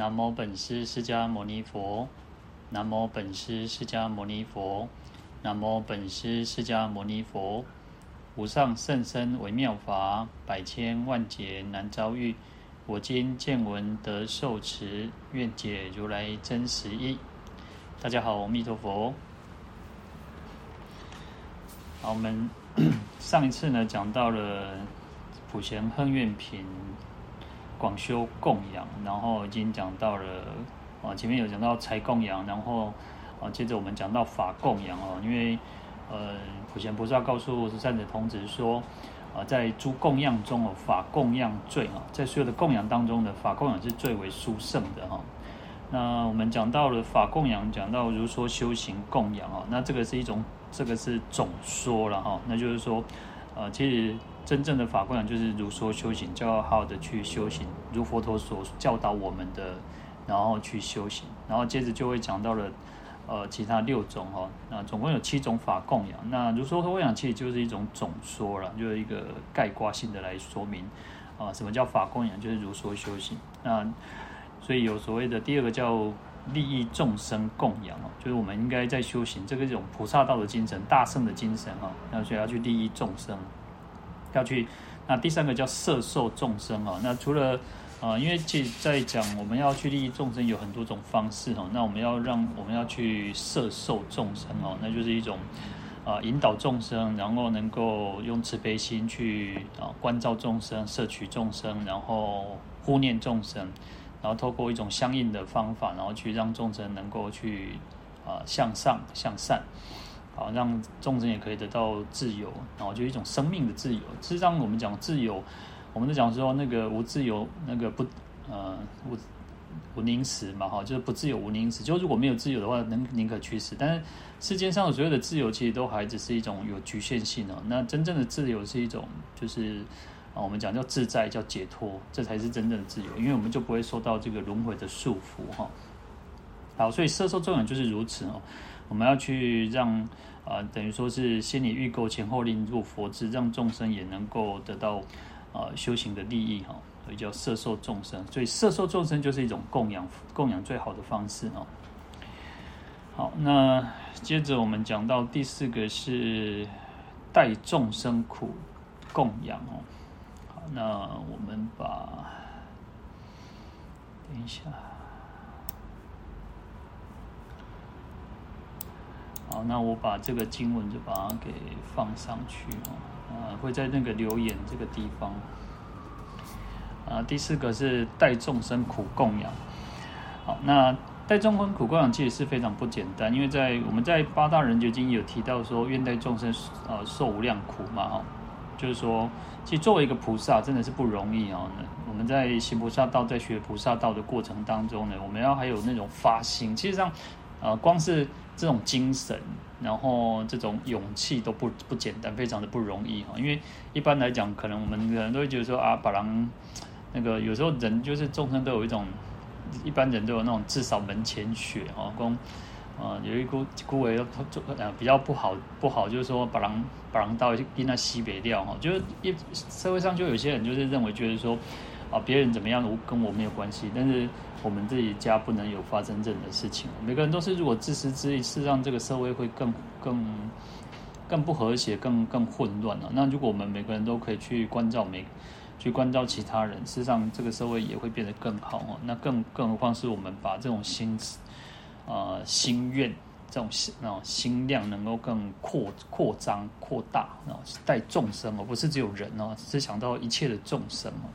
南无本师释迦牟尼佛，南无本师释迦牟尼佛，南无本师释迦牟尼佛。无上甚深微妙法，百千万劫难遭遇。我今见闻得受持，愿解如来真实义。大家好，阿弥陀佛。好，我们 上一次呢讲到了普贤行愿品。广修供养，然后已经讲到了啊，前面有讲到财供养，然后啊，接着我们讲到法供养哦，因为呃，普贤菩萨告诉善财童子说啊，在诸供养中哦，法供养最啊，在所有的供养当中的法供养是最为殊胜的哈。那我们讲到了法供养，讲到如说修行供养啊，那这个是一种，这个是总说了哈，那就是说啊，其实。真正的法供养就是如说修行，就要好好的去修行，如佛陀所教导我们的，然后去修行，然后接着就会讲到了，呃，其他六种哈，那总共有七种法供养。那如说供养其实就是一种总说了，就是一个概括性的来说明啊，什么叫法供养，就是如说修行。那所以有所谓的第二个叫利益众生供养哦，就是我们应该在修行，这个一种菩萨道的精神、大圣的精神哈，那所以要去利益众生。要去，那第三个叫摄受众生啊。那除了啊，因为其实在讲我们要去利益众生有很多种方式哈。那我们要让我们要去摄受众生哦，那就是一种啊引导众生，然后能够用慈悲心去啊关照众生、摄取众生，然后护念众生，然后透过一种相应的方法，然后去让众生能够去啊向上向善。好，让众生也可以得到自由，然后就一种生命的自由。事实上，我们讲自由，我们在讲说那个无自由，那个不呃无无宁死嘛，哈，就是不自由无宁死。就如果没有自由的话，能宁可去死。但是世间上的所有的自由，其实都还只是一种有局限性的。那真正的自由是一种，就是啊，我们讲叫自在，叫解脱，这才是真正的自由。因为我们就不会受到这个轮回的束缚，哈。好，所以色受众生就是如此哦。我们要去让啊、呃，等于说是心理预构前后令入佛智，让众生也能够得到、呃、修行的利益哈，所以叫摄受众生。所以摄受众生就是一种供养，供养最好的方式哦。好，那接着我们讲到第四个是代众生苦供养哦。好，那我们把等一下。好，那我把这个经文就把它给放上去哦，啊，会在那个留言这个地方。啊，第四个是代众生苦供养。好，那代众生苦供养其实是非常不简单，因为在我们在八大人觉经有提到说，愿代众生呃受无量苦嘛，哈，就是说，其实作为一个菩萨真的是不容易哦。我们在行菩萨道，在学菩萨道的过程当中呢，我们要还有那种发心，其实上，呃，光是。这种精神，然后这种勇气都不不简单，非常的不容易哈。因为一般来讲，可能我们人都会觉得说啊，把狼那个有时候人就是众生都有一种，一般人都有那种至少门前雪哈，公啊有一股股为呃比较不好不好，就是说把狼把狼到跟他西北掉哈，就是一社会上就有些人就是认为觉得说啊别人怎么样跟我没有关系，但是。我们自己家不能有发生这样的事情。每个人都是，如果自私自利，是让这个社会会更更更不和谐，更更混乱了。那如果我们每个人都可以去关照每，去关照其他人，事实上这个社会也会变得更好哦。那更更何况是我们把这种心、呃、心愿这种心啊心量能够更扩扩张扩大，然后带众生而不是只有人哦，是想到一切的众生哦。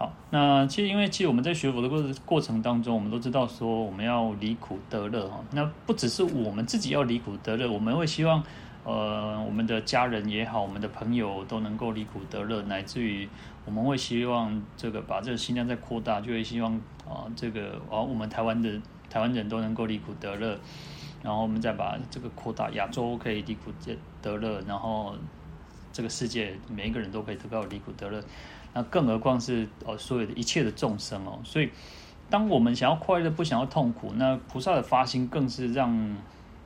好，那其实因为其实我们在学佛的过过程当中，我们都知道说我们要离苦得乐哈。那不只是我们自己要离苦得乐，我们会希望呃我们的家人也好，我们的朋友都能够离苦得乐，乃至于我们会希望这个把这个心量再扩大，就会希望啊、这个啊我们台湾的台湾人都能够离苦得乐，然后我们再把这个扩大，亚洲可以离苦得乐，然后这个世界每一个人都可以得到离苦得乐。那更何况是哦，所有的一切的众生哦，所以当我们想要快乐，不想要痛苦，那菩萨的发心更是让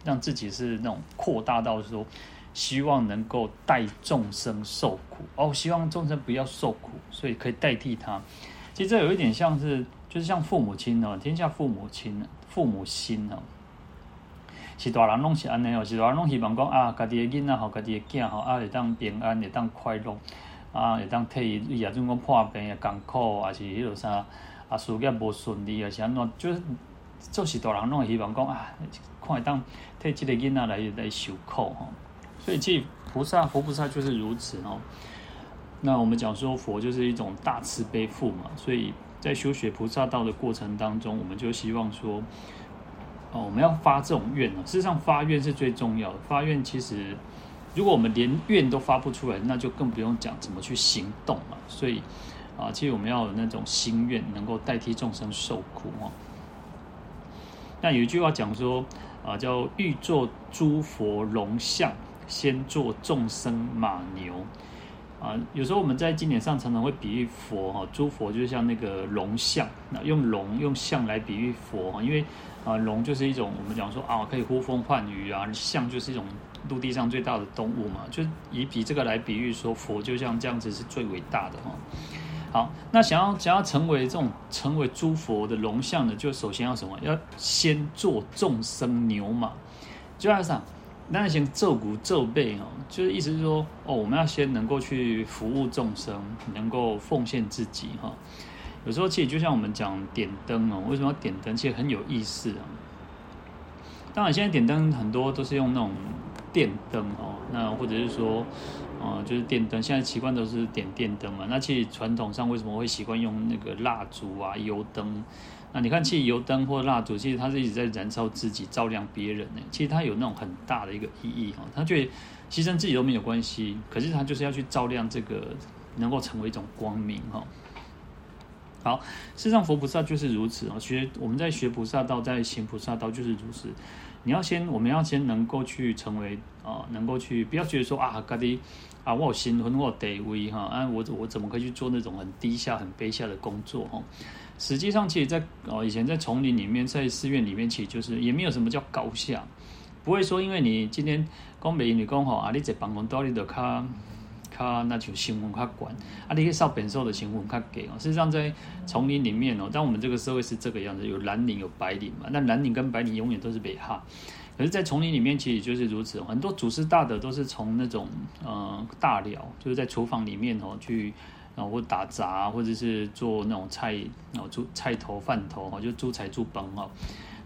让自己是那种扩大到说，希望能够代众生受苦。哦，希望众生不要受苦，所以可以代替他，其实这有一点像是，就是像父母亲哦，天下父母亲，父母心哦，是大人拢是安尼哦，是大人拢希望讲啊，家己的囡仔吼，家己的囝吼，啊会当平安，会当快乐，啊会当替伊，也种讲破病啊、艰苦，还是迄落啥啊事业无顺利，还是安怎，就是做是大人拢会希望讲啊，看会当替这个囡仔来来受苦吼，所以其实菩萨佛菩萨就是如此哦。那我们讲说佛就是一种大慈悲父嘛，所以在修学菩萨道的过程当中，我们就希望说，哦，我们要发这种愿啊。事实上，发愿是最重要的。发愿其实，如果我们连愿都发不出来，那就更不用讲怎么去行动了。所以啊，其实我们要有那种心愿，能够代替众生受苦哦。那有一句话讲说啊，叫欲作诸佛龙象，先做众生马牛。啊，有时候我们在经典上常常会比喻佛哈，诸佛就像那个龙象，那用龙用象来比喻佛哈，因为啊龙就是一种我们讲说啊可以呼风唤雨啊，象就是一种陆地上最大的动物嘛，就以比这个来比喻说佛就像这样子是最伟大的哈。好，那想要想要成为这种成为诸佛的龙象呢，就首先要什么？要先做众生牛马，就要啥？那先奏鼓奏背哦，就是意思是说哦，我们要先能够去服务众生，能够奉献自己哈。有时候其实就像我们讲点灯哦，为什么要点灯？其实很有意思啊。当然现在点灯很多都是用那种电灯哦，那或者是说，呃，就是电灯。现在习惯都是点电灯嘛。那其实传统上为什么会习惯用那个蜡烛啊、油灯？那你看，其实油灯或蜡烛，其实它是一直在燃烧自己，照亮别人呢。其实它有那种很大的一个意义哈，它觉得牺牲自己都没有关系，可是它就是要去照亮这个，能够成为一种光明哈。好，事实上佛菩萨就是如此啊。学我们在学菩萨道，在行菩萨道就是如此。你要先，我们要先能够去成为啊，能够去不要觉得说啊，咖喱啊，我有新婚，我有地位哈，啊，我我怎么可以去做那种很低下、很卑下的工作哈？实际上，其实，在哦以前在丛林里面，在寺院里面，其实就是也没有什么叫高下，不会说因为你今天讲美女工吼啊，你在办公室里头卡卡那就新闻卡管啊，你去扫便所的新闻卡给哦。事实上，在丛林里面哦，但我们这个社会是这个样子，有蓝领有白领嘛，那蓝领跟白领永远都是北哈。可是，在丛林里面，其实就是如此，很多祖师大德都是从那种呃大寮，就是在厨房里面哦去。然后打杂，或者是做那种菜，然后猪菜头饭头哈，就猪菜猪崩哈。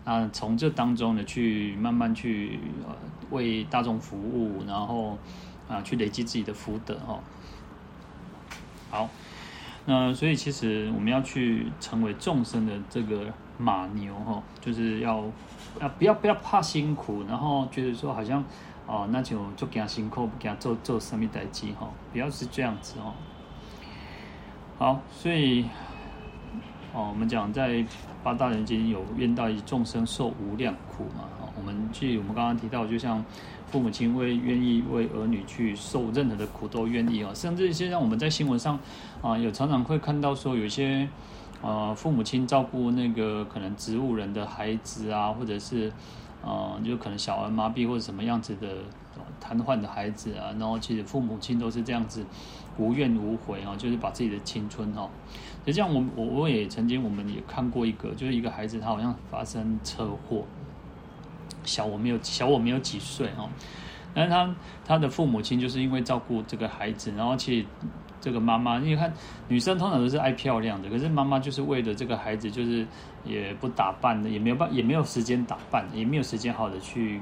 那从这当中呢，去慢慢去呃为大众服务，然后啊去累积自己的福德哦。好，那所以其实我们要去成为众生的这个马牛哈，就是要啊不要不要怕辛苦，然后觉得说好像哦那就就给他辛苦，不给他做做什么代志哈，不要是这样子哦。好，所以，哦，我们讲在八大人间有愿大众众生受无量苦嘛。哦，我们据我们刚刚提到，就像父母亲为愿意为儿女去受任何的苦都愿意啊。甚至现在我们在新闻上啊，有常常会看到说，有些呃父母亲照顾那个可能植物人的孩子啊，或者是呃就可能小儿麻痹或者什么样子的瘫痪的孩子啊，然后其实父母亲都是这样子。无怨无悔啊，就是把自己的青春哈，就这样我我我也曾经我们也看过一个，就是一个孩子他好像发生车祸，小我没有小我没有几岁哈，但是他他的父母亲就是因为照顾这个孩子，然后其实这个妈妈，你看女生通常都是爱漂亮的，可是妈妈就是为了这个孩子，就是也不打扮的，也没有办也没有时间打扮，也没有时间好的去，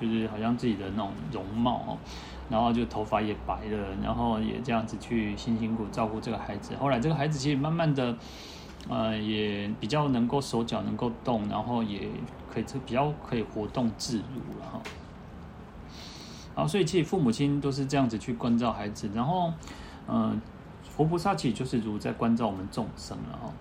就是好像自己的那种容貌哦。然后就头发也白了，然后也这样子去辛辛苦照顾这个孩子。后来这个孩子其实慢慢的，呃，也比较能够手脚能够动，然后也可以比较可以活动自如了哈。好，所以其实父母亲都是这样子去关照孩子，然后，嗯、呃，佛菩萨其实就是如在关照我们众生了哈。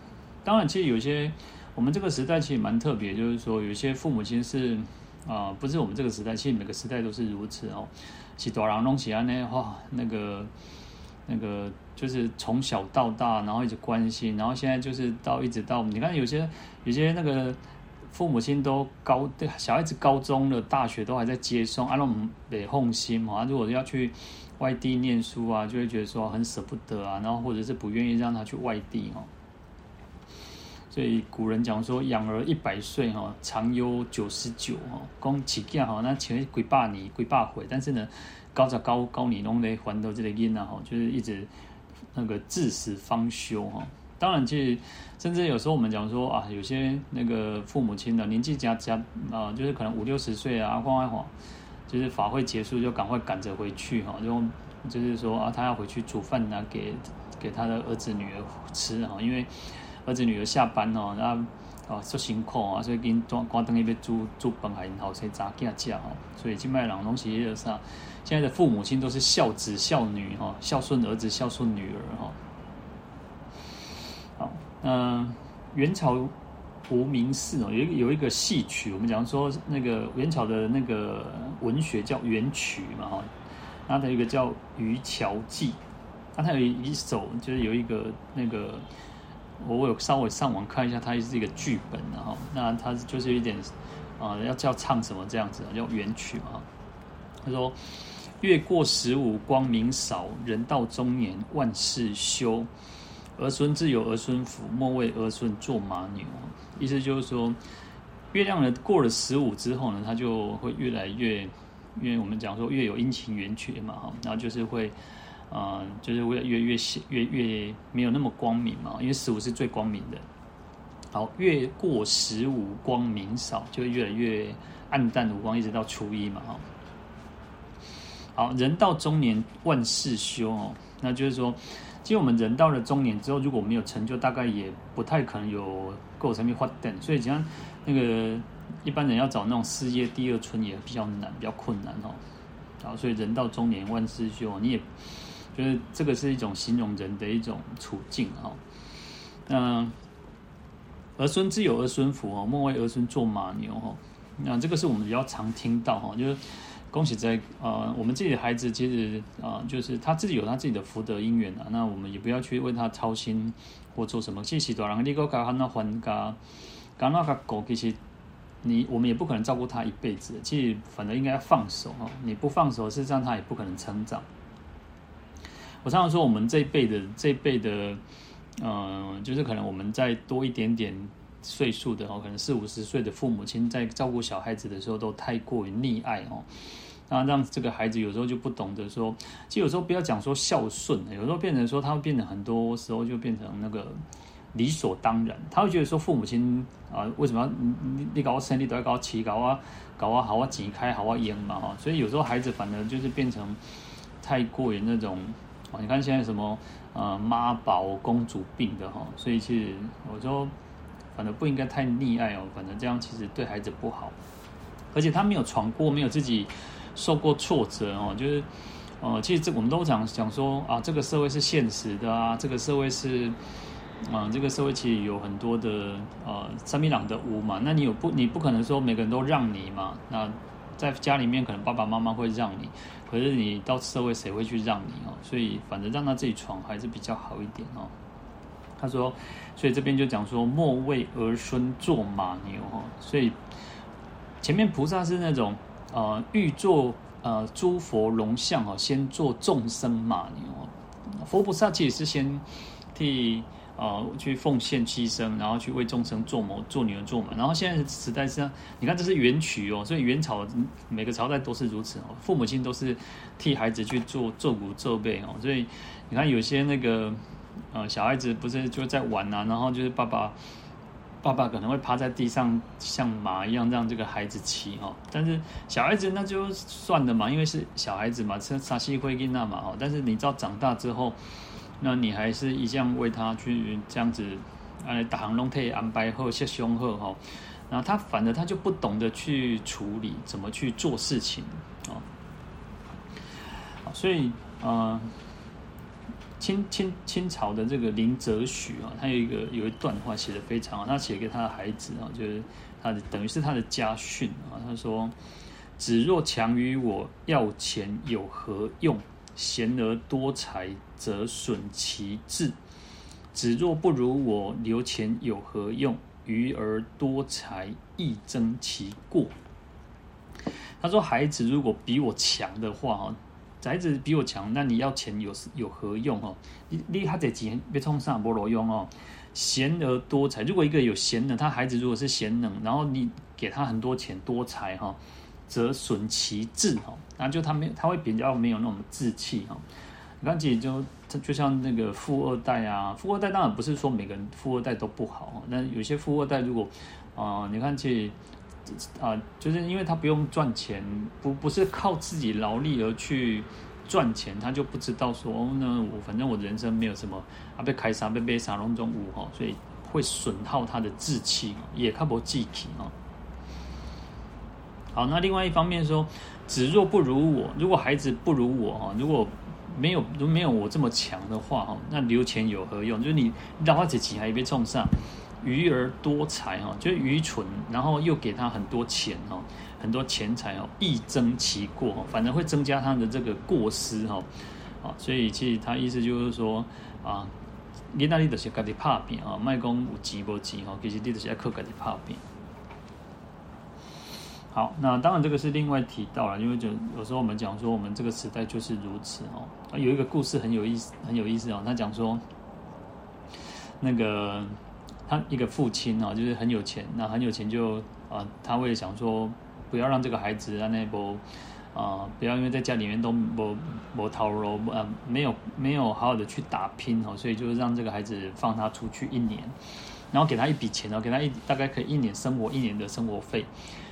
当然，其实有些我们这个时代其实蛮特别，就是说有些父母亲是啊、不是我们这个时代，其实每个时代都是如此哦。是大人拢是安尼哇，那个那个就是从小到大，然后一直关心，然后现在就是到一直到你看有些有些那个父母亲都高对小孩子高中了，大学都还在接送，啊，那种北奉心嘛，如果要去外地念书啊，就会觉得说很舍不得啊，然后或者是不愿意让他去外地哦。所以古人讲说，养儿一百岁哈，长忧九十九哈，讲起见哈，那前几百年几百回，但是呢，高着高高你弄的还到这个因啊哈，就是一直那个至死方休哈。当然，其实甚至有时候我们讲说啊，有些那个父母亲的年纪加加啊，就是可能五六十岁啊，慌慌慌，就是法会结束就赶快赶着回去哈，就就是说啊，他要回去煮饭拿给给他的儿子女儿吃哈，因为。儿子女儿下班哦，那哦做辛苦啊，所以跟关关灯一边煮煮饭还好，所以砸价价哦。所以金麦郎东西也是啊，现在的父母亲都是孝子孝女哈，孝顺儿子孝顺女儿哈。好，嗯，元朝无名氏哦，有有一个戏曲，我们讲说那个元朝的那个文学叫元曲嘛哈，那它有一个叫《渔樵记》，那它有一首就是有一个那个。我有稍微上网看一下，它是一个剧本的哈。那它就是有一点啊，要叫唱什么这样子，叫元曲嘛。他说：“月过十五光明少，人到中年万事休。儿孙自有儿孙福，莫为儿孙做马牛。”意思就是说，月亮呢过了十五之后呢，它就会越来越，因为我们讲说月有阴晴圆缺嘛哈，然后就是会。啊、呃，就是越越越越越没有那么光明嘛，因为十五是最光明的。好，越过十五光明少，就会越来越暗淡无光，一直到初一嘛，哈。好，人到中年万事休哦，那就是说，其实我们人到了中年之后，如果没有成就，大概也不太可能有构成发展。所以像那个一般人要找那种事业第二春也比较难，比较困难哦。好，所以人到中年万事休，你也。就是这个是一种形容人的一种处境哈。那儿孙自有儿孙福哦，莫为儿孙做马牛哦。那这个是我们比较常听到哈，就是恭喜在啊，我们自己的孩子其实啊，就是他自己有他自己的福德因缘啊。那我们也不要去为他操心或做什么。其实大人你个搞他那还家，搞那个狗，其实你我们也不可能照顾他一辈子。其实反正应该要放手哈，你不放手，事实上他也不可能成长。我常常说，我们这一辈的这一辈的，嗯、呃，就是可能我们再多一点点岁数的哦，可能四五十岁的父母亲在照顾小孩子的时候都太过于溺爱哦，那让这个孩子有时候就不懂得说，其实有时候不要讲说孝顺，有时候变成说他会变成很多时候就变成那个理所当然，他会觉得说父母亲啊、呃，为什么要你你搞我生，你都要搞我起，搞我搞我好我挤开好我赢嘛哈，所以有时候孩子反而就是变成太过于那种。你看现在什么呃妈宝公主病的哈，所以其实我说，反正不应该太溺爱哦，反正这样其实对孩子不好，而且他没有闯过，没有自己受过挫折哦，就是呃，其实这我们都讲讲说啊，这个社会是现实的啊，这个社会是啊、这个社会其实有很多的呃三米朗的屋嘛，那你有不你不可能说每个人都让你嘛，那。在家里面，可能爸爸妈妈会让你，可是你到社会谁会去让你哦？所以反正让他自己闯还是比较好一点哦。他说，所以这边就讲说，莫为儿孙做马牛哦。所以前面菩萨是那种呃欲做呃诸佛龙像哦，先做众生嘛。佛菩萨其实是先替。呃，去奉献牺牲，然后去为众生做谋、做女儿、做马。然后现在时代上，你看这是元曲哦，所以元朝每个朝代都是如此哦，父母亲都是替孩子去做做骨做背哦。所以你看有些那个呃小孩子不是就在玩呐、啊，然后就是爸爸爸爸可能会趴在地上像马一样让这个孩子骑哦。但是小孩子那就算了嘛，因为是小孩子嘛，是沙西灰金那嘛哦。但是你知道长大之后。那你还是一样为他去这样子，呃，打航龙特安排后下凶后哈，然后他反而他就不懂得去处理怎么去做事情啊，所以呃，清清清朝的这个林则徐啊，他有一个有一段话写得非常好，他写给他的孩子啊，就是他的等于是他的家训啊，他说：“子若强于我，要钱有何用？”贤而多财，则损其志；子若不如我，留钱有何用？愚而多财，益增其过。他说：“孩子如果比我强的话，哈，孩子比我强，那你要钱有有何用？哦，你你他得钱别冲上菠萝用哦。贤而多财。如果一个有贤能，他孩子如果是贤能，然后你给他很多钱多财哈，则损其志哈，那就他没他会比较没有那种志气哈。你看，其实就就像那个富二代啊，富二代当然不是说每个人富二代都不好，那有些富二代如果啊、你看其实啊，就是因为他不用赚钱，不不是靠自己劳力而去赚钱，他就不知道说，哦，那我反正我的人生没有什么啊，被开杀被被杀龙中五哈，所以会损耗他的志气，也看不记气啊。好，那另外一方面说，子若不如我，如果孩子不如我哈，如果没有，如果没有我这么强的话哈，那留钱有何用？就是你老花姐姐还被冲上，愚而多财哈，就是愚蠢，然后又给他很多钱哈，很多钱财哦，益增其过，反而会增加他的这个过失哈，啊，所以其实他意思就是说啊，你那里的是家己拍拼啊，卖讲有钱无钱哈，其实你就是要靠家己拍拼。好，那当然这个是另外提到了，因为就有时候我们讲说，我们这个时代就是如此哦。有一个故事很有意思，很有意思哦。他讲说，那个他一个父亲啊，就是很有钱，那很有钱就啊，他为了想说，不要让这个孩子啊那波啊，不要因为在家里面都没没投入啊，没有没有好好的去打拼哦，所以就是让这个孩子放他出去一年，然后给他一笔钱哦，给他一大概可以一年生活一年的生活费。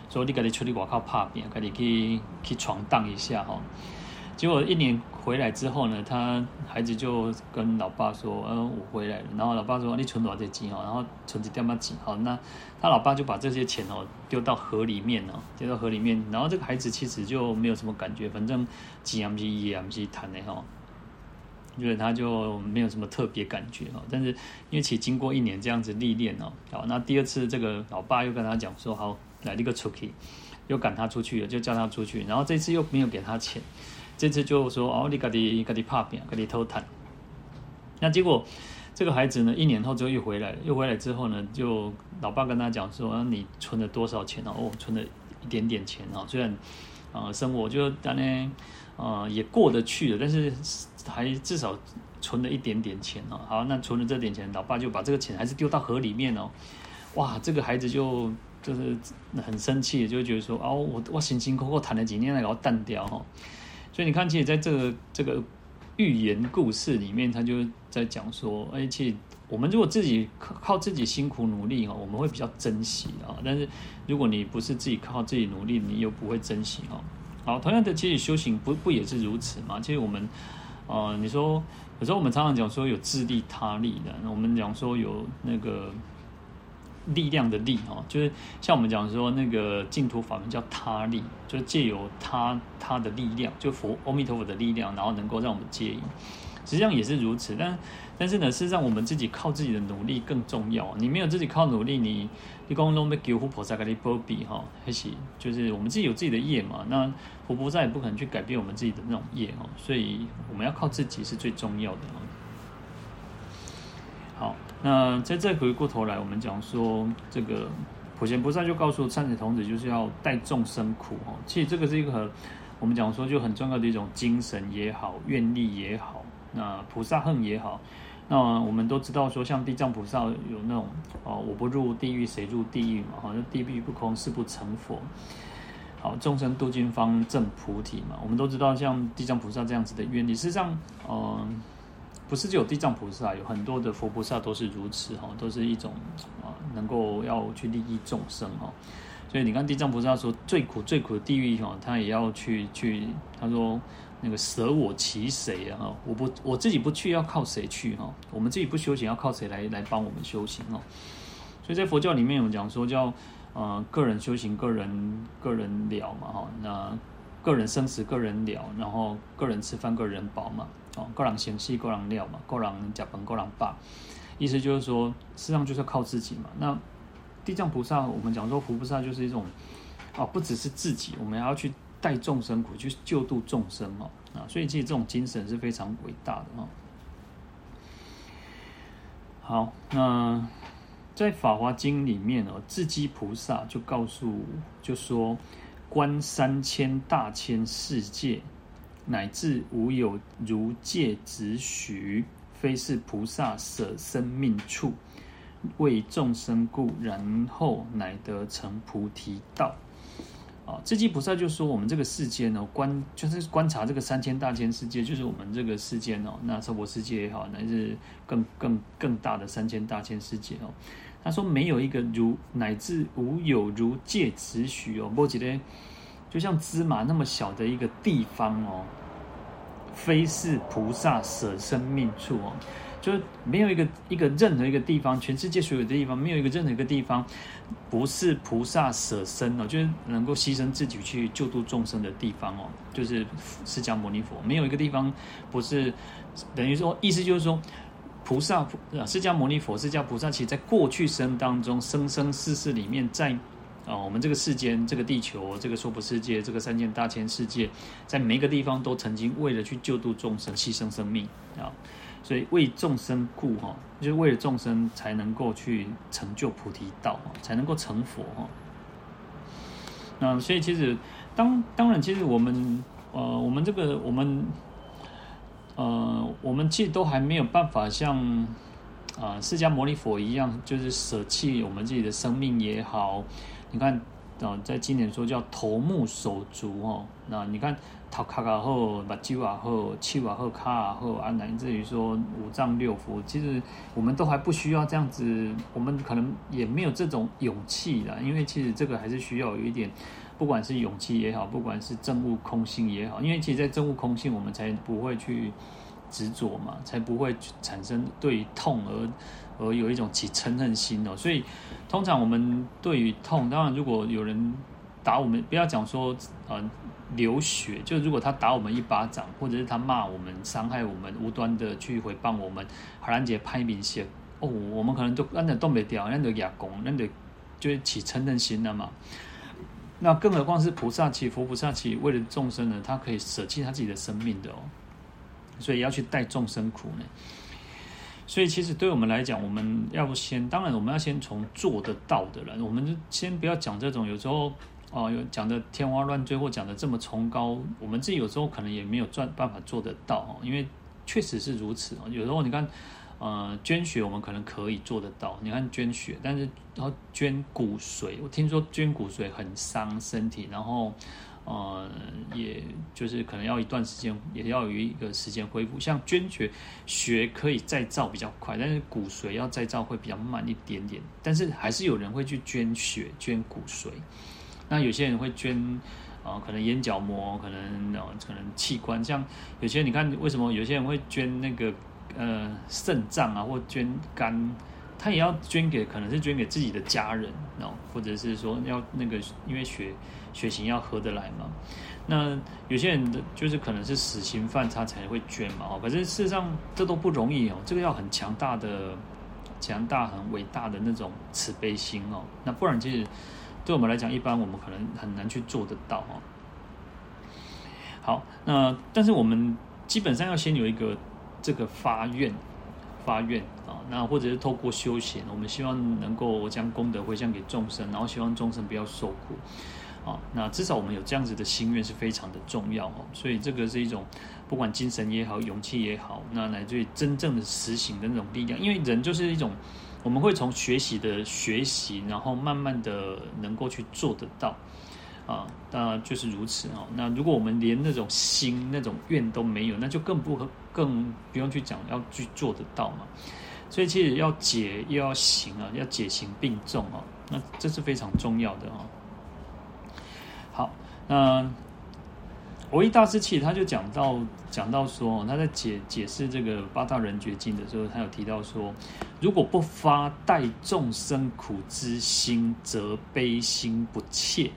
所以你赶紧出去外靠拍拼，赶紧去去闯荡一下哈。结果一年回来之后呢，他孩子就跟老爸说：“嗯，我回来了。”然后老爸说：“你存多少钱哦？”然后存几点嘛几？好，那他老爸就把这些钱哦丢到河里面哦，丢到河里面。然后这个孩子其实就没有什么感觉，反正几样不是一样不是谈的哈，因为他就没有什么特别感觉哈。但是因为其经过一年这样子历练哦，好，那第二次这个老爸又跟他讲说：“好。”来一个出去，又赶他出去了，就叫他出去。然后这次又没有给他钱，这次就说哦，你赶紧赶紧拍拼，赶紧偷贪。那结果这个孩子呢，一年后就又回来了，又回来之后呢，就老爸跟他讲说，你存了多少钱哦？哦，存了一点点钱哦，虽然啊、生活就当然啊也过得去了，但是还至少存了一点点钱哦。好，那存了这点钱，老爸就把这个钱还是丢到河里面哦。哇，这个孩子就。就是很生气，就觉得说哦，我我辛辛苦苦谈了几年，来给我淡掉哈。所以你看，其实在这个这个寓言故事里面，他就在讲说，而且我们如果自己靠靠自己辛苦努力哈，我们会比较珍惜啊。但是如果你不是自己靠自己努力，你又不会珍惜哈。好，同样的，其实修行不不也是如此吗？其实我们呃，你说有时候我们常常讲说有自利他利的，我们讲说有那个。力量的力哦，就是像我们讲说那个净土法门叫他力，就是借由他他的力量，就佛阿弥陀佛的力量，然后能够让我们接引。实际上也是如此，但但是呢，事实上我们自己靠自己的努力更重要。你没有自己靠努力，你你讲拢要求佛菩萨给你波比哈，还是就是我们自己有自己的业嘛？那佛菩萨也不可能去改变我们自己的那种业哦，所以我们要靠自己是最重要的。那在这回过头来，我们讲说这个普贤菩萨就告诉善财童子，就是要代众生苦哦。其实这个是一个很我们讲说就很重要的一种精神也好，愿力也好，那菩萨恨也好。那我们都知道说，像地藏菩萨有那种哦，我不入地狱，谁入地狱嘛？好像地狱不空，誓不成佛。好，众生度尽方证菩提嘛。我们都知道，像地藏菩萨这样子的愿力，事实上，嗯、不是只有地藏菩萨，有很多的佛菩萨都是如此哈，都是一种啊，能够要去利益众生哈。所以你看地藏菩萨说最苦最苦的地狱哈，他也要去去，他说那个舍我其谁啊？我不我自己不去，要靠谁去哈？我们自己不修行，要靠谁来来帮我们修行哦？所以在佛教里面有讲说叫呃个人修行，个人个人了嘛哈，那个人生死个人了，然后个人吃饭个人饱嘛。哦，个人先细，个人料嘛，个人甲本，个人霸，意思就是说，实际上就是要靠自己嘛。那地藏菩萨，我们讲说佛菩萨就是一种，啊，不只是自己，我们还要去带众生苦，去救度众生嘛。啊，所以其实这种精神是非常伟大的啊。好，那在《法华经》里面哦，智积菩萨就告诉，就说观三千大千世界。乃至无有如芥子许，非是菩萨舍生命处。为众生故，然后乃得成菩提道。啊，智积菩萨就说：“我们这个世间哦，观就是观察这个三千大千世界，就是我们这个世间哦，那娑婆世界也好，乃至更更更大的三千大千世界哦。他说没有一个如乃至无有如芥子许哦，波吉勒就像芝麻那么小的一个地方哦，非是菩萨舍生命处哦。”就是没有一个一个任何一个地方，全世界所有的地方，没有一个任何一个地方，不是菩萨舍身哦，就是能够牺牲自己去救度众生的地方哦，就是释迦牟尼佛，没有一个地方不是等于说，意思就是说，菩萨释迦牟尼佛、释迦菩萨，其实在过去生当中，生生世世里面，在啊我们这个世间、这个地球、这个娑婆世界、这个三千大千世界，在每一个地方都曾经为了去救度众生，牺牲生命啊。所以为众生故哈，就是为了众生才能够去成就菩提道，才能够成佛哈。那所以其实当当然，其实我们呃，我们这个我们呃，我们其实都还没有办法像啊释迦牟尼佛一样，就是舍弃我们自己的生命也好。你看啊，在经典说叫头目手足哦，那你看。头壳啊好，目睭啊好，手啊好，脚啊好，啊乃至于说五脏六腑，其实我们都还不需要这样子，我们可能也没有这种勇气啦，因为其实这个还是需要有一点，不管是勇气也好，不管是政悟空性也好，因为其实，在政悟空性，我们才不会去执着嘛，才不会产生对痛而而有一种起嗔恨心哦。所以，通常我们对于痛，当然如果有人打我们，不要讲说。呃流血，就如果他打我们一巴掌，或者是他骂我们、伤害我们、无端的去回谤我们，海兰姐拍明线哦，我们可能都按着东北调，按着哑公，那就是起嗔恨心了嘛。那更何况是菩萨其佛菩萨其为了众生呢，他可以舍弃他自己的生命的哦，所以要去带众生苦呢。所以其实对我们来讲，我们要不先，当然我们要先从做得到的人，我们就先不要讲这种有时候。哦，有讲的天花乱坠，或讲的这么崇高，我们自己有时候可能也没有赚办法做得到，因为确实是如此哦。有时候你看，呃，捐血我们可能可以做得到，你看捐血，但是然后捐骨髓，我听说捐骨髓很伤身体，然后呃，也就是可能要一段时间，也要有一个时间恢复。像捐血，血可以再造比较快，但是骨髓要再造会比较慢一点点，但是还是有人会去捐血、捐骨髓。那有些人会捐，啊、呃，可能眼角膜，可能哦、可能器官，像有些人你看，为什么有些人会捐那个呃肾脏啊，或捐肝，他也要捐给，可能是捐给自己的家人哦，或者是说要那个，因为血血型要合得来嘛。那有些人的就是可能是死刑犯，他才会捐嘛。哦，可是事实上这都不容易哦，这个要很强大的、强大、很伟大的那种慈悲心哦，那不然其实。对我们来讲，一般我们可能很难去做得到哦。好，那但是我们基本上要先有一个这个发愿，发愿啊，那或者是透过修行，我们希望能够将功德回向给众生，然后希望众生不要受苦啊。那至少我们有这样子的心愿是非常的重要哦。所以这个是一种不管精神也好，勇气也好，那乃至于真正的实行的那种力量，因为人就是一种。我们会从学习的学习，然后慢慢的能够去做得到，啊，那就是如此哦。那如果我们连那种心、那种愿都没有，那就更不更不用去讲要去做得到嘛。所以其实要解又要行啊，要解行并重啊，那这是非常重要的啊。那。蕅益大师其实他就讲到讲到说，他在解解释这个八大人觉经的时候，他有提到说，如果不发代众生苦之心，则悲心不切。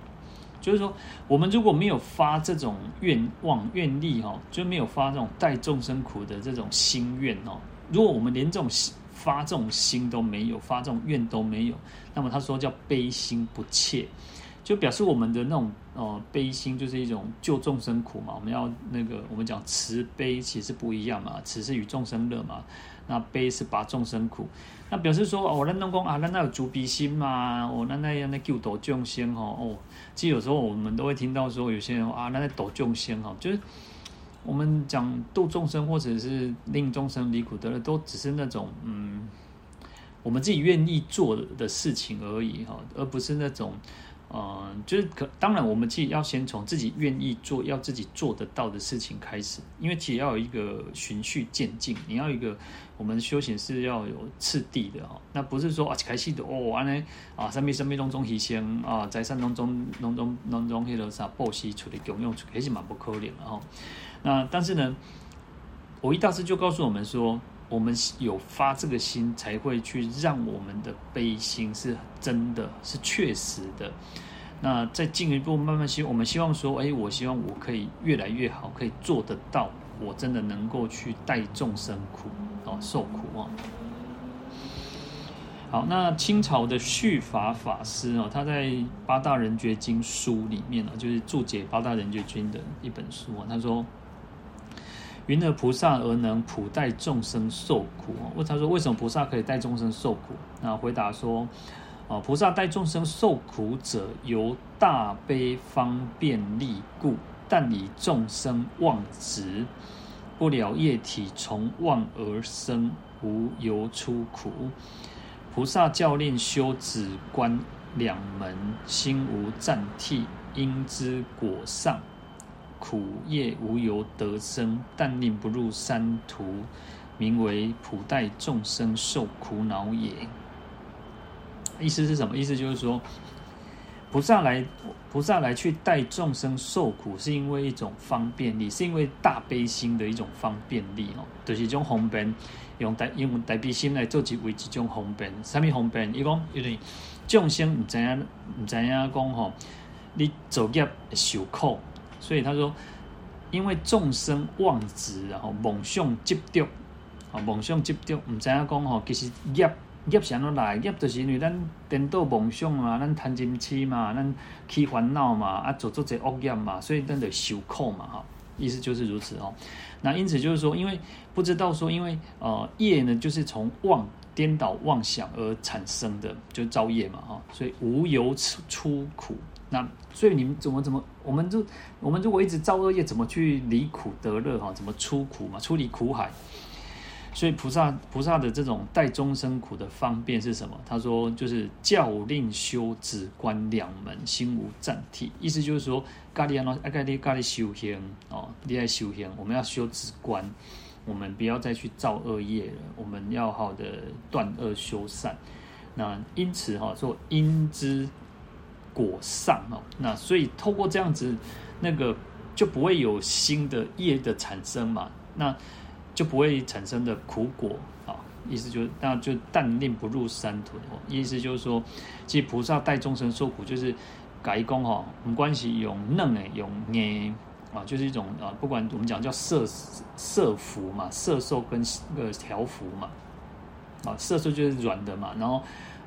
就是说，我们如果没有发这种愿望愿力哈，就没有发这种代众生苦的这种心愿哦。如果我们连这种发这种心都没有，发这种愿都没有，那么他说叫悲心不切。就表示我们的那种哦悲心，就是一种救众生苦嘛。我们要那个，我们讲慈悲其实不一样嘛。慈是与众生乐嘛，那悲是拔众生苦。那表示说哦，咱拢讲啊，咱那有慈悲心嘛，哦，咱那样的救度众生哦哦。其实有时候我们都会听到说，有些人啊，咱在度众生哦，就是我们讲度众生或者是令众生离苦得乐，都只是那种嗯。我们自己愿意做的事情而已哈，而不是那种。嗯，就是可当然，我们自己要先从自己愿意做、要自己做得到的事情开始，因为其实要有一个循序渐进，你要一个我们修行是要有次第的哦。那不是说啊，开始的哦，完了啊，生命生命当中牺牲啊，在山当中当中当中迄个啥布施出来供用出来，还是蛮不可怜的哈。那但是呢，我一大师就告诉我们说，我们有发这个心，才会去让我们的悲心是真的是确实的。那再进一步慢慢希，我们希望说，哎，我希望我可以越来越好，可以做得到，我真的能够去代众生苦，哦，受苦啊。好，那清朝的续法法师哦，他在《八大人觉经》书里面呢，就是注解《八大人觉经》的一本书啊，他说：“云何菩萨而能普代众生受苦？”问他说：“为什么菩萨可以代众生受苦？”那回答说。啊，菩萨代众生受苦者，由大悲方便力故，但以众生妄执，不了业体从妄而生，无由出苦。菩萨教令修止观两门，心无暂替，因知果上苦业无由得生，但令不入三途，名为普代众生受苦恼也。意思是什么？意思就是说，菩萨来，菩萨来去代众生受苦，是因为一种方便力，是因为大悲心的一种方便力哦。就是一种方便，用大用大悲心来做一为一种方便。什么方便？伊讲因为众生唔知影唔知影讲吼，你造业受苦，所以他说，因为众生妄执，然后梦想执着，啊梦想执着，唔知影讲吼，其实业。业是安怎来？业就是因为咱颠倒梦想嘛，咱贪嗔痴嘛，咱起烦恼嘛，啊，做做这恶业嘛，所以咱得受苦嘛，哈，意思就是如此哦。那因此就是说，因为不知道说，因为呃业呢，就是从妄颠倒妄想而产生的，就造业嘛，哈，所以无由出出苦。那所以你们怎么怎么，我们就我们如果一直造恶业，怎么去离苦得乐？哈，怎么出苦嘛？出离苦海。所以菩萨菩萨的这种代众生苦的方便是什么？他说就是教令修止观两门，心无暂替。意思就是说，咖喱啊，咖喱咖喱修行哦，你爱修行，我们要修止观，我们不要再去造恶业了，我们要好的断恶修善。那因此哈，说因之果上哦，那所以透过这样子，那个就不会有新的业的产生嘛。那就不会产生的苦果啊，意思就是那就但令不入三途。意思就是说，其实菩萨代众生受苦，就是改功哈，我们关系用嫩诶，用捏啊，就是一种啊，不管我们讲叫色色福嘛，色受跟个调伏嘛，啊，色受就是软的嘛，然后。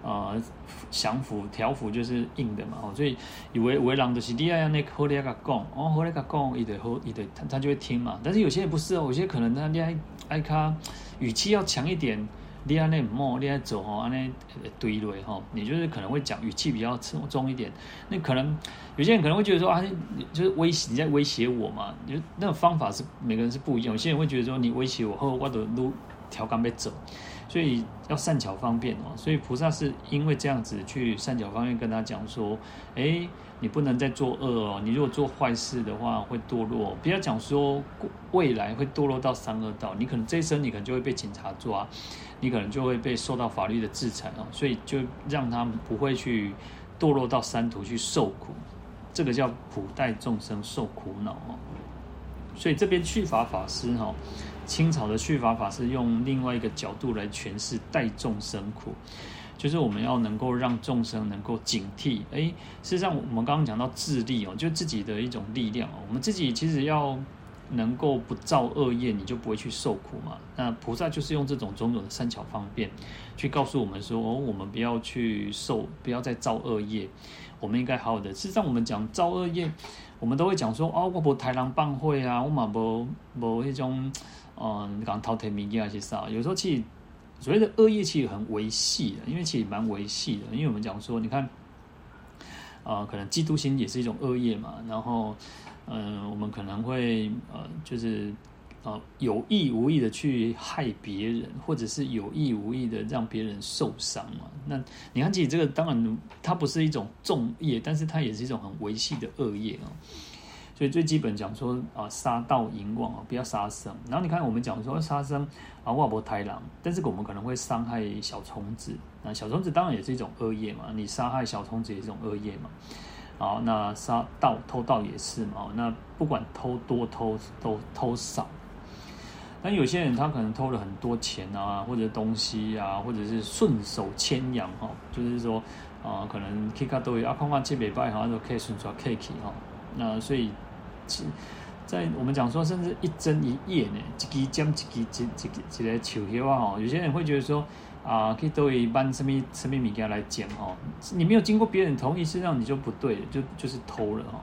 呃，降服、条服就是硬的嘛，哦，所以以为为人就是你爱那个好，你爱个讲，哦，好，你个讲，伊得好，伊得他他就会听嘛。但是有些人不是哦，有些可能他你爱爱他语气要强一点，你爱那么你爱走哦，安尼堆堆哈，你就是可能会讲语气比较重重一点。那可能有些人可能会觉得说啊，就是威胁你在威胁我嘛，就那种方法是每个人是不一样。有些人会觉得说你威胁我后，我的路调杆被走。所以要善巧方便哦，所以菩萨是因为这样子去善巧方便跟他讲说，诶，你不能再作恶哦，你如果做坏事的话会堕落，不要讲说未来会堕落到三恶道，你可能这一生你可能就会被警察抓，你可能就会被受到法律的制裁哦，所以就让他们不会去堕落到三途去受苦，这个叫普代众生受苦恼哦。所以这边去法法师哈。清朝的续法法师用另外一个角度来诠释代众生苦，就是我们要能够让众生能够警惕。哎，事实上我们刚刚讲到自力哦，就自己的一种力量哦。我们自己其实要能够不造恶业，你就不会去受苦嘛。那菩萨就是用这种种种的善巧方便，去告诉我们说，哦，我们不要去受，不要再造恶业，我们应该好好的。事实上，我们讲造恶业，我们都会讲说，哦，我不豺狼放火啊，我嘛无无那种。嗯，讲滔天明镜是啥？有时候其实所谓的恶业其实很维系的，因为其实蛮维系的。因为我们讲说，你看，啊、可能嫉妒心也是一种恶业嘛。然后，嗯、我们可能会呃，就是呃有意无意的去害别人，或者是有意无意的让别人受伤嘛。那你看，其实这个当然它不是一种重业，但是它也是一种很维系的恶业啊。所以最基本讲说啊，杀盗淫妄啊，不要杀生。然后你看我们讲说杀生啊，外婆豺狼，但是我们可能会伤害小虫子。那小虫子当然也是一种恶业嘛，你杀害小虫子也是一种恶业嘛。好，那杀盗偷盗也是嘛。那不管偷多偷都偷少，但有些人他可能偷了很多钱啊，或者东西啊，或者是顺手牵羊哈，就是说啊，可能 K 卡都有啊，空空七北拜好像都可以顺手 K K 哈。那所以。在我们讲说，甚至一针一叶呢，一支针一支一一个一个树叶啊，吼，有些人会觉得说啊，可以都一般什么什么物件来讲哈，你没有经过别人同意，实际上你就不对，就就是偷了哈。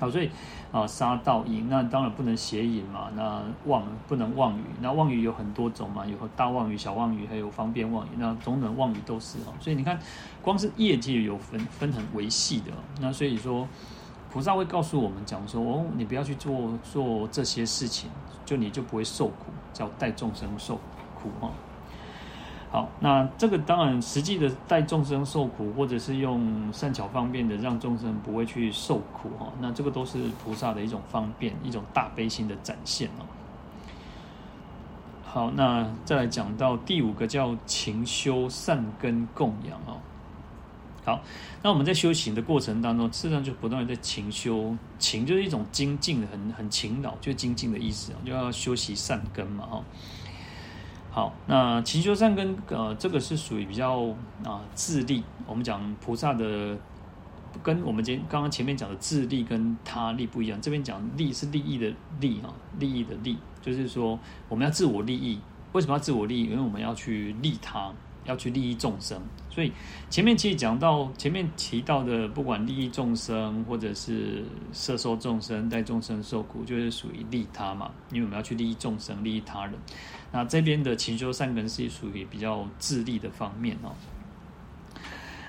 好，所以啊，杀盗淫，那当然不能邪淫嘛，那妄不能妄语，那妄语有很多种嘛，有大妄语、小妄语，还有方便妄语，那种种妄语都是哈。所以你看，光是业界有分分很维系的，那所以说。菩萨会告诉我们讲说：“哦，你不要去做做这些事情，就你就不会受苦，叫带众生受苦哈。”好，那这个当然实际的带众生受苦，或者是用善巧方便的让众生不会去受苦哈。那这个都是菩萨的一种方便，一种大悲心的展现哦。好，那再来讲到第五个叫勤修善根供养哦。好，那我们在修行的过程当中，事实上就不断的在勤修，勤就是一种精进，很很勤劳，就精进的意思，就要修习善根嘛，哈。好，那勤修善根，呃，这个是属于比较啊自利。我们讲菩萨的，跟我们今刚刚前面讲的自利跟他利不一样。这边讲利是利益的利啊，利益的利，就是说我们要自我利益。为什么要自我利益？因为我们要去利他。要去利益众生，所以前面其实讲到前面提到的，不管利益众生或者是摄受众生、带众生受苦，就是属于利他嘛。因为我们要去利益众生、利益他人。那这边的勤修善根是属于比较自利的方面哦。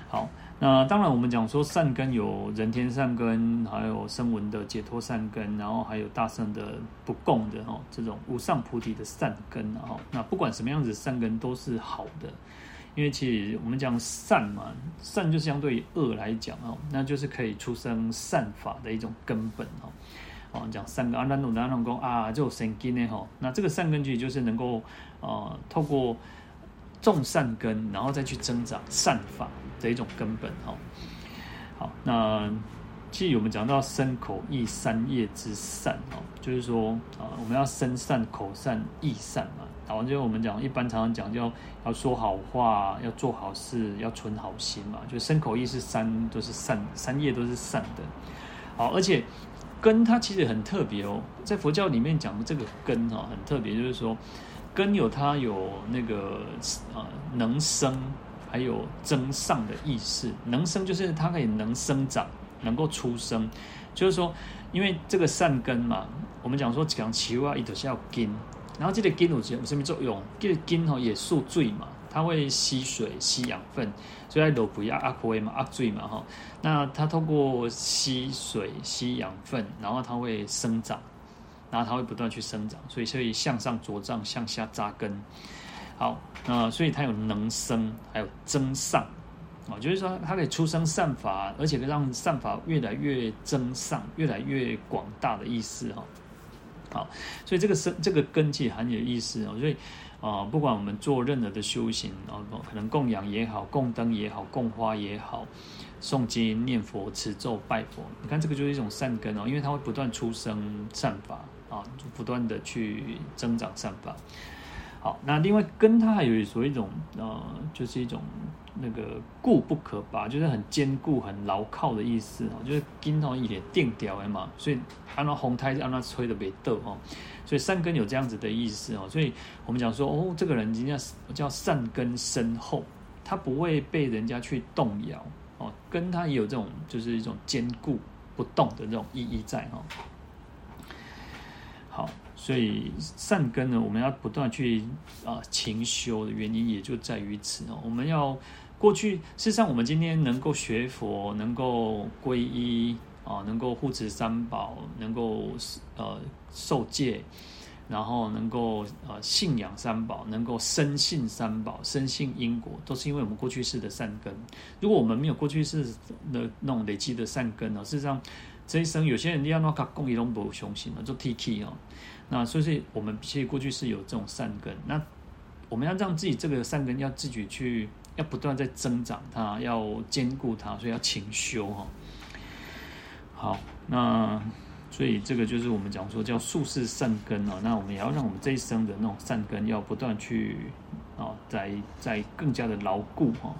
好，那当然我们讲说善根有人天善根，还有声闻的解脱善根，然后还有大圣的不共的哦，这种无上菩提的善根哦。那不管什么样子善根都是好的。因为其实我们讲善嘛，善就相对于恶来讲哦，那就是可以出生善法的一种根本哦。哦，讲善根啊，咱有咱拢讲啊，就善根呢吼。那这个善根据就是能够呃，透过种善根，然后再去增长善法的一种根本哈。好，那其实我们讲到身口意三业之善哦，就是说啊，我们要身善、口善、意善嘛。好，就我们讲，一般常常讲，叫要说好话，要做好事，要存好心嘛。就身口意是三，都是善，三业都是善的。好，而且根它其实很特别哦，在佛教里面讲的这个根哈，很特别，就是说根有它有那个啊能生，还有增上的意思。能生就是它可以能生长，能够出生，就是说，因为这个善根嘛，我们讲说讲奇话，一头是要根。然后这个根有什么作用？这个根吼也受罪嘛，它会吸水、吸养分，所以它落不压阿亏嘛、阿罪嘛哈。那它通过吸水、吸养分，然后它会生长，然后它会不断去生长，所以所以向上茁壮、向下扎根。好，那所以它有能生，还有增上啊，就是说它可以出生善法，而且可以让善法越来越增上、越来越广大的意思哈。好，所以这个生这个根基很有意思哦。所以啊、不管我们做任何的修行啊、呃，可能供养也好，供灯也好，供花也好，诵经念佛、持咒拜佛，你看这个就是一种善根哦，因为它会不断出生善法啊，就不断的去增长善法。好，那另外根它还有所谓一种呃，就是一种。那个固不可拔，就是很坚固、很牢靠的意思哦，就是根头一点定掉的嘛，所以按照红胎按照吹的没豆哦，所以善根有这样子的意思哦，所以我们讲说哦，这个人人家叫善根深厚，他不会被人家去动摇哦，根他也有这种就是一种坚固不动的这种意义在哈。好。所以善根呢，我们要不断去啊勤修的原因也就在于此哦。我们要过去，事实上我们今天能够学佛，能够皈依啊，能够护持三宝，能够呃受戒，然后能够呃信仰三宝，能够深信三宝，深信因果，都是因为我们过去世的善根。如果我们没有过去世的那种累积的善根呢，事实上这一生有些人要那卡共一龙不雄心了，就 T K 哦。那所以，我们其实过去是有这种善根，那我们要让自己这个善根要自己去，要不断在增长它，要坚固它，所以要勤修哈。好，那所以这个就是我们讲说叫宿世善根哦。那我们也要让我们这一生的那种善根要不断去啊，在在更加的牢固哈。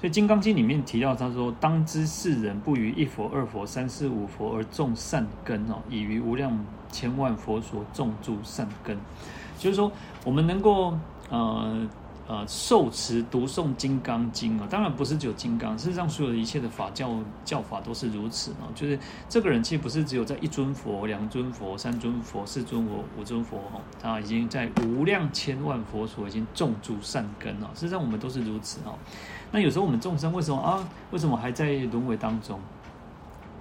所以《金刚经》里面提到，他说：“当知世人不于一佛、二佛、三世、五佛而种善根哦，已于无量千万佛所种诸善根。”就是说，我们能够呃呃受持读诵《金刚经》啊，当然不是只有金刚，事实上所有的一切的法教教法都是如此啊。就是这个人其实不是只有在一尊佛、两尊佛、三尊佛、四尊佛、五尊佛哦，他已经在无量千万佛所已经种诸善根了。事实上，我们都是如此哦。那有时候我们众生为什么啊？为什么还在轮回当中？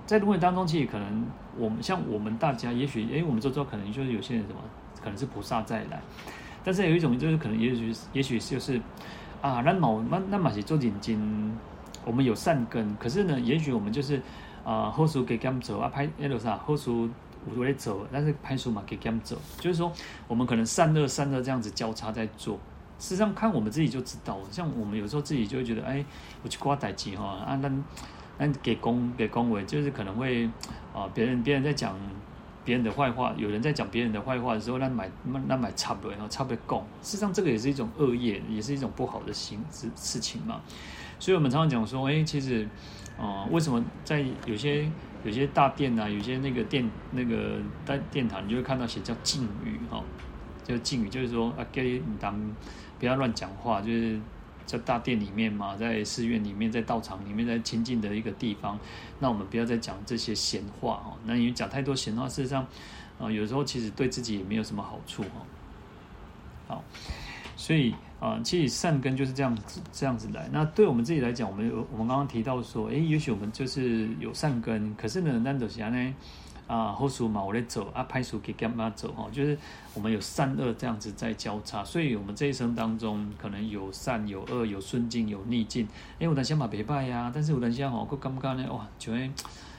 在轮回当中，其实可能我们像我们大家，也许诶，我们周遭可能就是有些人什么，可能是菩萨再来。但是有一种就是可能也许也许就是啊，那某那那么些做眼睛，我们有善根，可是呢，也许我们就是啊，后书给他们走啊，拍那个啥，后书我会走，但是拍书嘛给他们走，就是说我们可能善恶善恶这样子交叉在做。事实上，看我们自己就知道。像我们有时候自己就会觉得，哎，我去刮代机哈啊，那那给恭给恭维，就是可能会啊，别人别人在讲别人的坏话，有人在讲别人的坏话的时候，那买那买差不多，然后差不多供。事实上，这个也是一种恶业，也是一种不好的行事事情嘛。所以我们常常讲说，哎，其实啊、为什么在有些有些大殿啊，有些那个殿那个大殿堂，你就会看到写叫禁语哈，叫禁语，就是说啊，给你当。不要乱讲话，就是在大殿里面嘛，在寺院里面，在道场里面，在清净的一个地方，那我们不要再讲这些闲话哦。那因为讲太多闲话，事实上，啊，有时候其实对自己也没有什么好处哦。好，所以啊，其实善根就是这样子这样子来。那对我们自己来讲，我们我们刚刚提到说，诶，也许我们就是有善根，可是呢，难得些呢。啊，后书嘛，我在走啊，拍书给干嘛走哈？就是我们有善恶这样子在交叉，所以我们这一生当中可能有善有恶，有顺境有逆境。哎，我等下嘛别拜呀，但是我等下哈，我感觉呢，哇，就会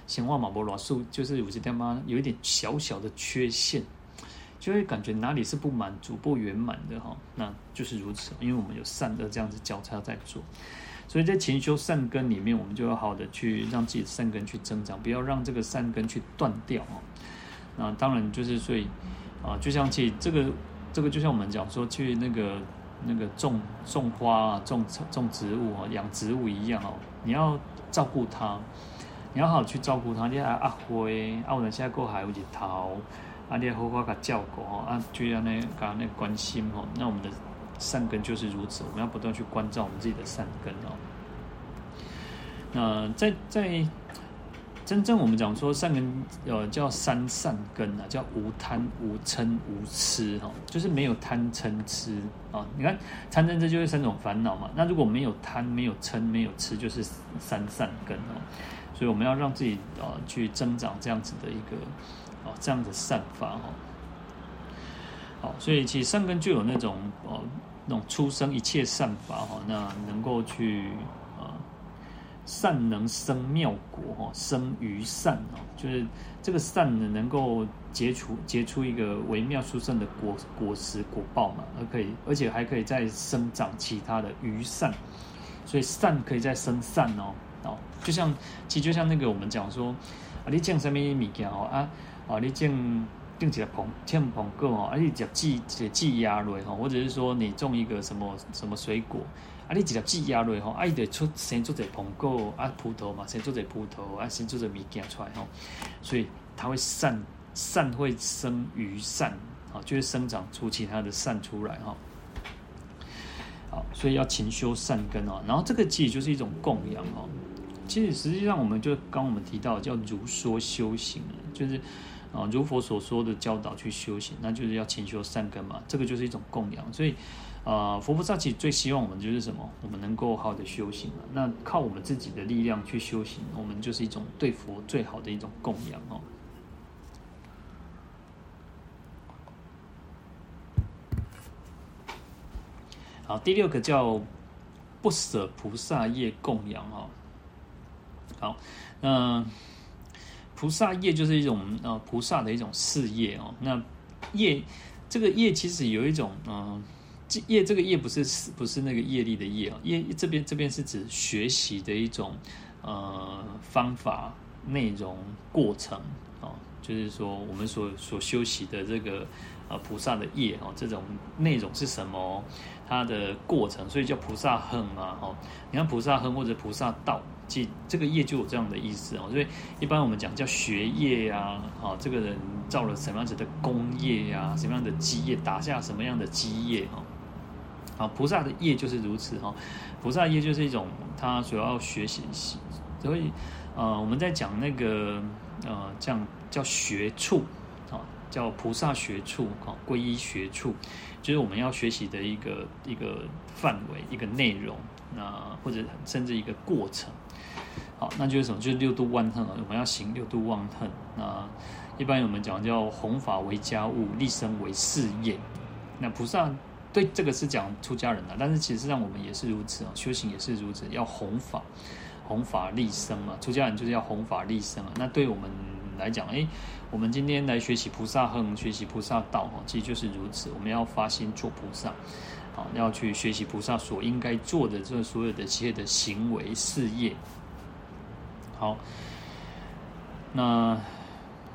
闲话嘛不罗数，就是有些地方有一点小小的缺陷，就会感觉哪里是不满足、不圆满的哈。那就是如此，因为我们有善恶这样子交叉在做。所以在勤修善根里面，我们就要好的去让自己的善根去增长，不要让这个善根去断掉啊。那当然就是所以啊，就像去这个这个就像我们讲说去那个那个种种花啊、种种植物啊、养植物一样哦，你要照顾它，你要好好去照顾它。你还阿灰，啊，我们现在过还有日头，啊，你好好给照顾哦，啊，就要那个那关心哦，那我们的。善根就是如此，我们要不断去关照我们自己的善根哦。那在在真正我们讲说善根，呃，叫三善根啊，叫无贪、无嗔、无痴哈，就是没有贪嗔痴啊。你看贪嗔痴就是三种烦恼嘛。那如果没有贪、没有嗔、没有痴，就是三善根哦。所以我们要让自己啊去增长这样子的一个啊这样的善法哦。好，所以其实善根就有那种呃。那种出生一切善法哈，那能够去啊善能生妙果哈，生于善哦，就是这个善呢能够结出结出一个微妙殊胜的果果实果报嘛，而可以而且还可以再生长其他的余善，所以善可以再生善哦哦，就像其实就像那个我们讲说啊，你种什么物件哦啊啊你种。定起来捧，欠捧够哦，而且只要寄只寄压落哈，或者是说你种一个什么什么水果，啊，你只要寄压落哈，啊，伊得出先做者捧够啊，葡萄嘛，先做者葡萄啊，先做者物件出来哈，所以它会善善会生于善，啊，就会生长出其他的善出来哈。好，所以要勤修善根哦，然后这个其实就是一种供养哦。其实实际上我们就刚我们提到叫如说修行，就是。啊，如佛所说的教导去修行，那就是要勤修善根嘛，这个就是一种供养。所以，呃，佛菩萨其实最希望我们就是什么？我们能够好的修行。那靠我们自己的力量去修行，我们就是一种对佛最好的一种供养哦。好，第六个叫不舍菩萨业供养、哦。好，那、菩萨业就是一种呃菩萨的一种事业哦。那业这个业其实有一种嗯。业这个业不是不是那个业力的业啊，业这边这边是指学习的一种呃方法、内容、过程啊，就是说我们所所修习的这个呃菩萨的业哦，这种内容是什么？它的过程，所以叫菩萨恨啊，哦，你看菩萨恨或者菩萨道，即这个业就有这样的意思哦，所以一般我们讲叫学业呀，啊，这个人造了什么样子的功业呀，什么样的基业，打下什么样的基业啊？啊，菩萨的业就是如此哈。菩萨业就是一种他主要学习，所以呃，我们在讲那个呃，这样叫学处啊，叫菩萨学处啊，皈依学处，就是我们要学习的一个一个范围、一个内容，那或者甚至一个过程。好，那就是什么？就是六度万恨啊，我们要行六度万恨。那一般我们讲叫弘法为家务，立身为事业。那菩萨。对，这个是讲出家人的，但是其实上我们也是如此啊，修行也是如此，要弘法，弘法立生嘛。出家人就是要弘法立生啊。那对我们来讲，哎，我们今天来学习菩萨行，学习菩萨道，其实就是如此。我们要发心做菩萨，啊，要去学习菩萨所应该做的这所有的一切的行为事业。好，那。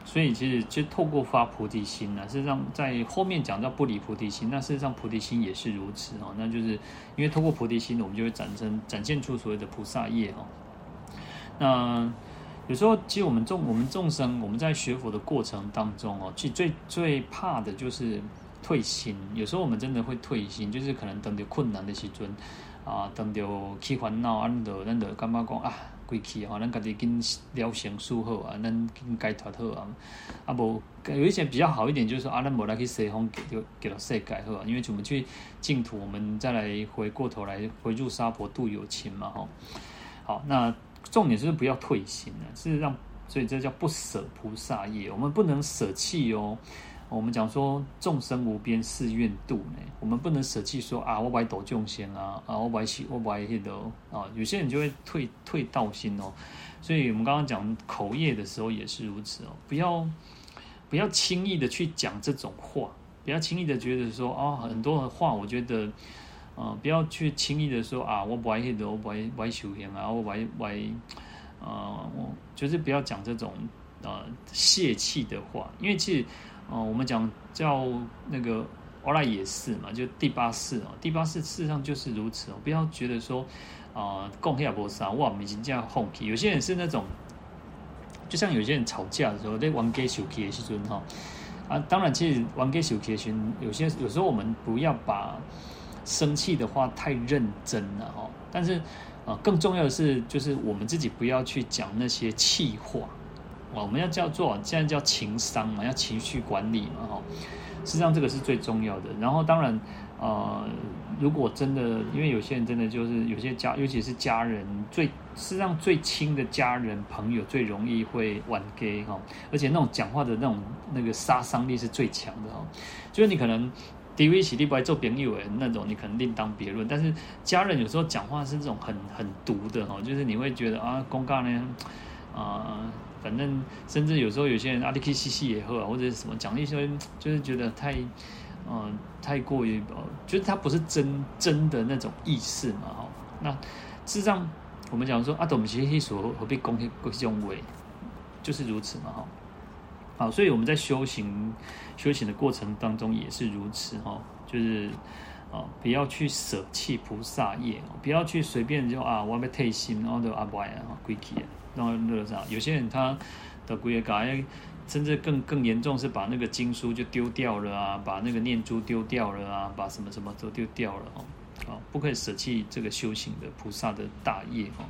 所以其实就透过发菩提心呢，事实上在后面讲到不离菩提心，那事实上菩提心也是如此哦。那就是因为透过菩提心，我们就会展生展现出所谓的菩萨业哦。那有时候其实我们众我们众生我们在学佛的过程当中哦，其实最最怕的就是退心。有时候我们真的会退心，就是可能等到困难的时阵啊，等到起烦恼，安得安得干嘛讲啊？归去吼，咱家己紧了成事好啊，咱紧解脱好啊。啊，无有一些比较好一点，就是说啊，咱无来去西方给就给了世界好啊。因为我们去净土，我们再来回过头来回入娑婆度有情嘛吼。好，那重点是不要退心了，事实上，所以这叫不舍菩萨业，我们不能舍弃哦。我们讲说众生无边誓愿度呢，我们不能舍弃说啊，我不爱度众生啊，啊，我不爱去，我不爱那个啊，有些人就会退退道心哦。所以我们刚刚讲口业的时候也是如此哦，不要不要轻易的去讲这种话，不要轻易的觉得说啊，很多的话，我觉得啊，不要去轻易的说啊，我不爱那个，我不爱不爱修行啊，我不爱不爱啊，我就是不要讲这种啊泄气的话，因为其实。哦，我们讲叫那个阿赖耶识嘛，就第八世啊，第八世事实上就是如此哦。不要觉得说啊，贡献不少哇，已经这样放弃。有些人是那种，就像有些人吵架的时候，在玩 g a 手机的时候哈啊，当然其实玩 g a 手机的时候，有些有时候我们不要把生气的话太认真了哈。但是啊，更重要的是，就是我们自己不要去讲那些气话。我们要叫做现在叫情商嘛，要情绪管理嘛，哈。实际上这个是最重要的。然后当然，呃，如果真的，因为有些人真的就是有些家，尤其是家人最，实际上最亲的家人朋友最容易会玩 gay 哈，而且那种讲话的那种那个杀伤力是最强的哈。就是你可能低微起立不爱做朋友那种，你可能另当别论。但是家人有时候讲话是这种很很毒的哈，就是你会觉得啊，公告呢，啊。反正，甚至有时候有些人阿里 K 西西也喝啊，或者是什么讲一些，就是觉得太，嗯、呃，太过于呃，就是他不是真真的那种意思嘛，哈。那事实上，我们讲说阿斗姆其实所何必攻击各种位，就是如此嘛，哈。好，所以我们在修行修行的过程当中也是如此，哈，就是啊，不要去舍弃菩萨业，不要去随便就啊，我要退心，然后就阿不爱啊，归去啊。然后那个啥，有些人他的鬼也搞，甚至更更严重是把那个经书就丢掉了啊，把那个念珠丢掉了啊，把什么什么都丢掉了哦，好，不可以舍弃这个修行的菩萨的大业哦。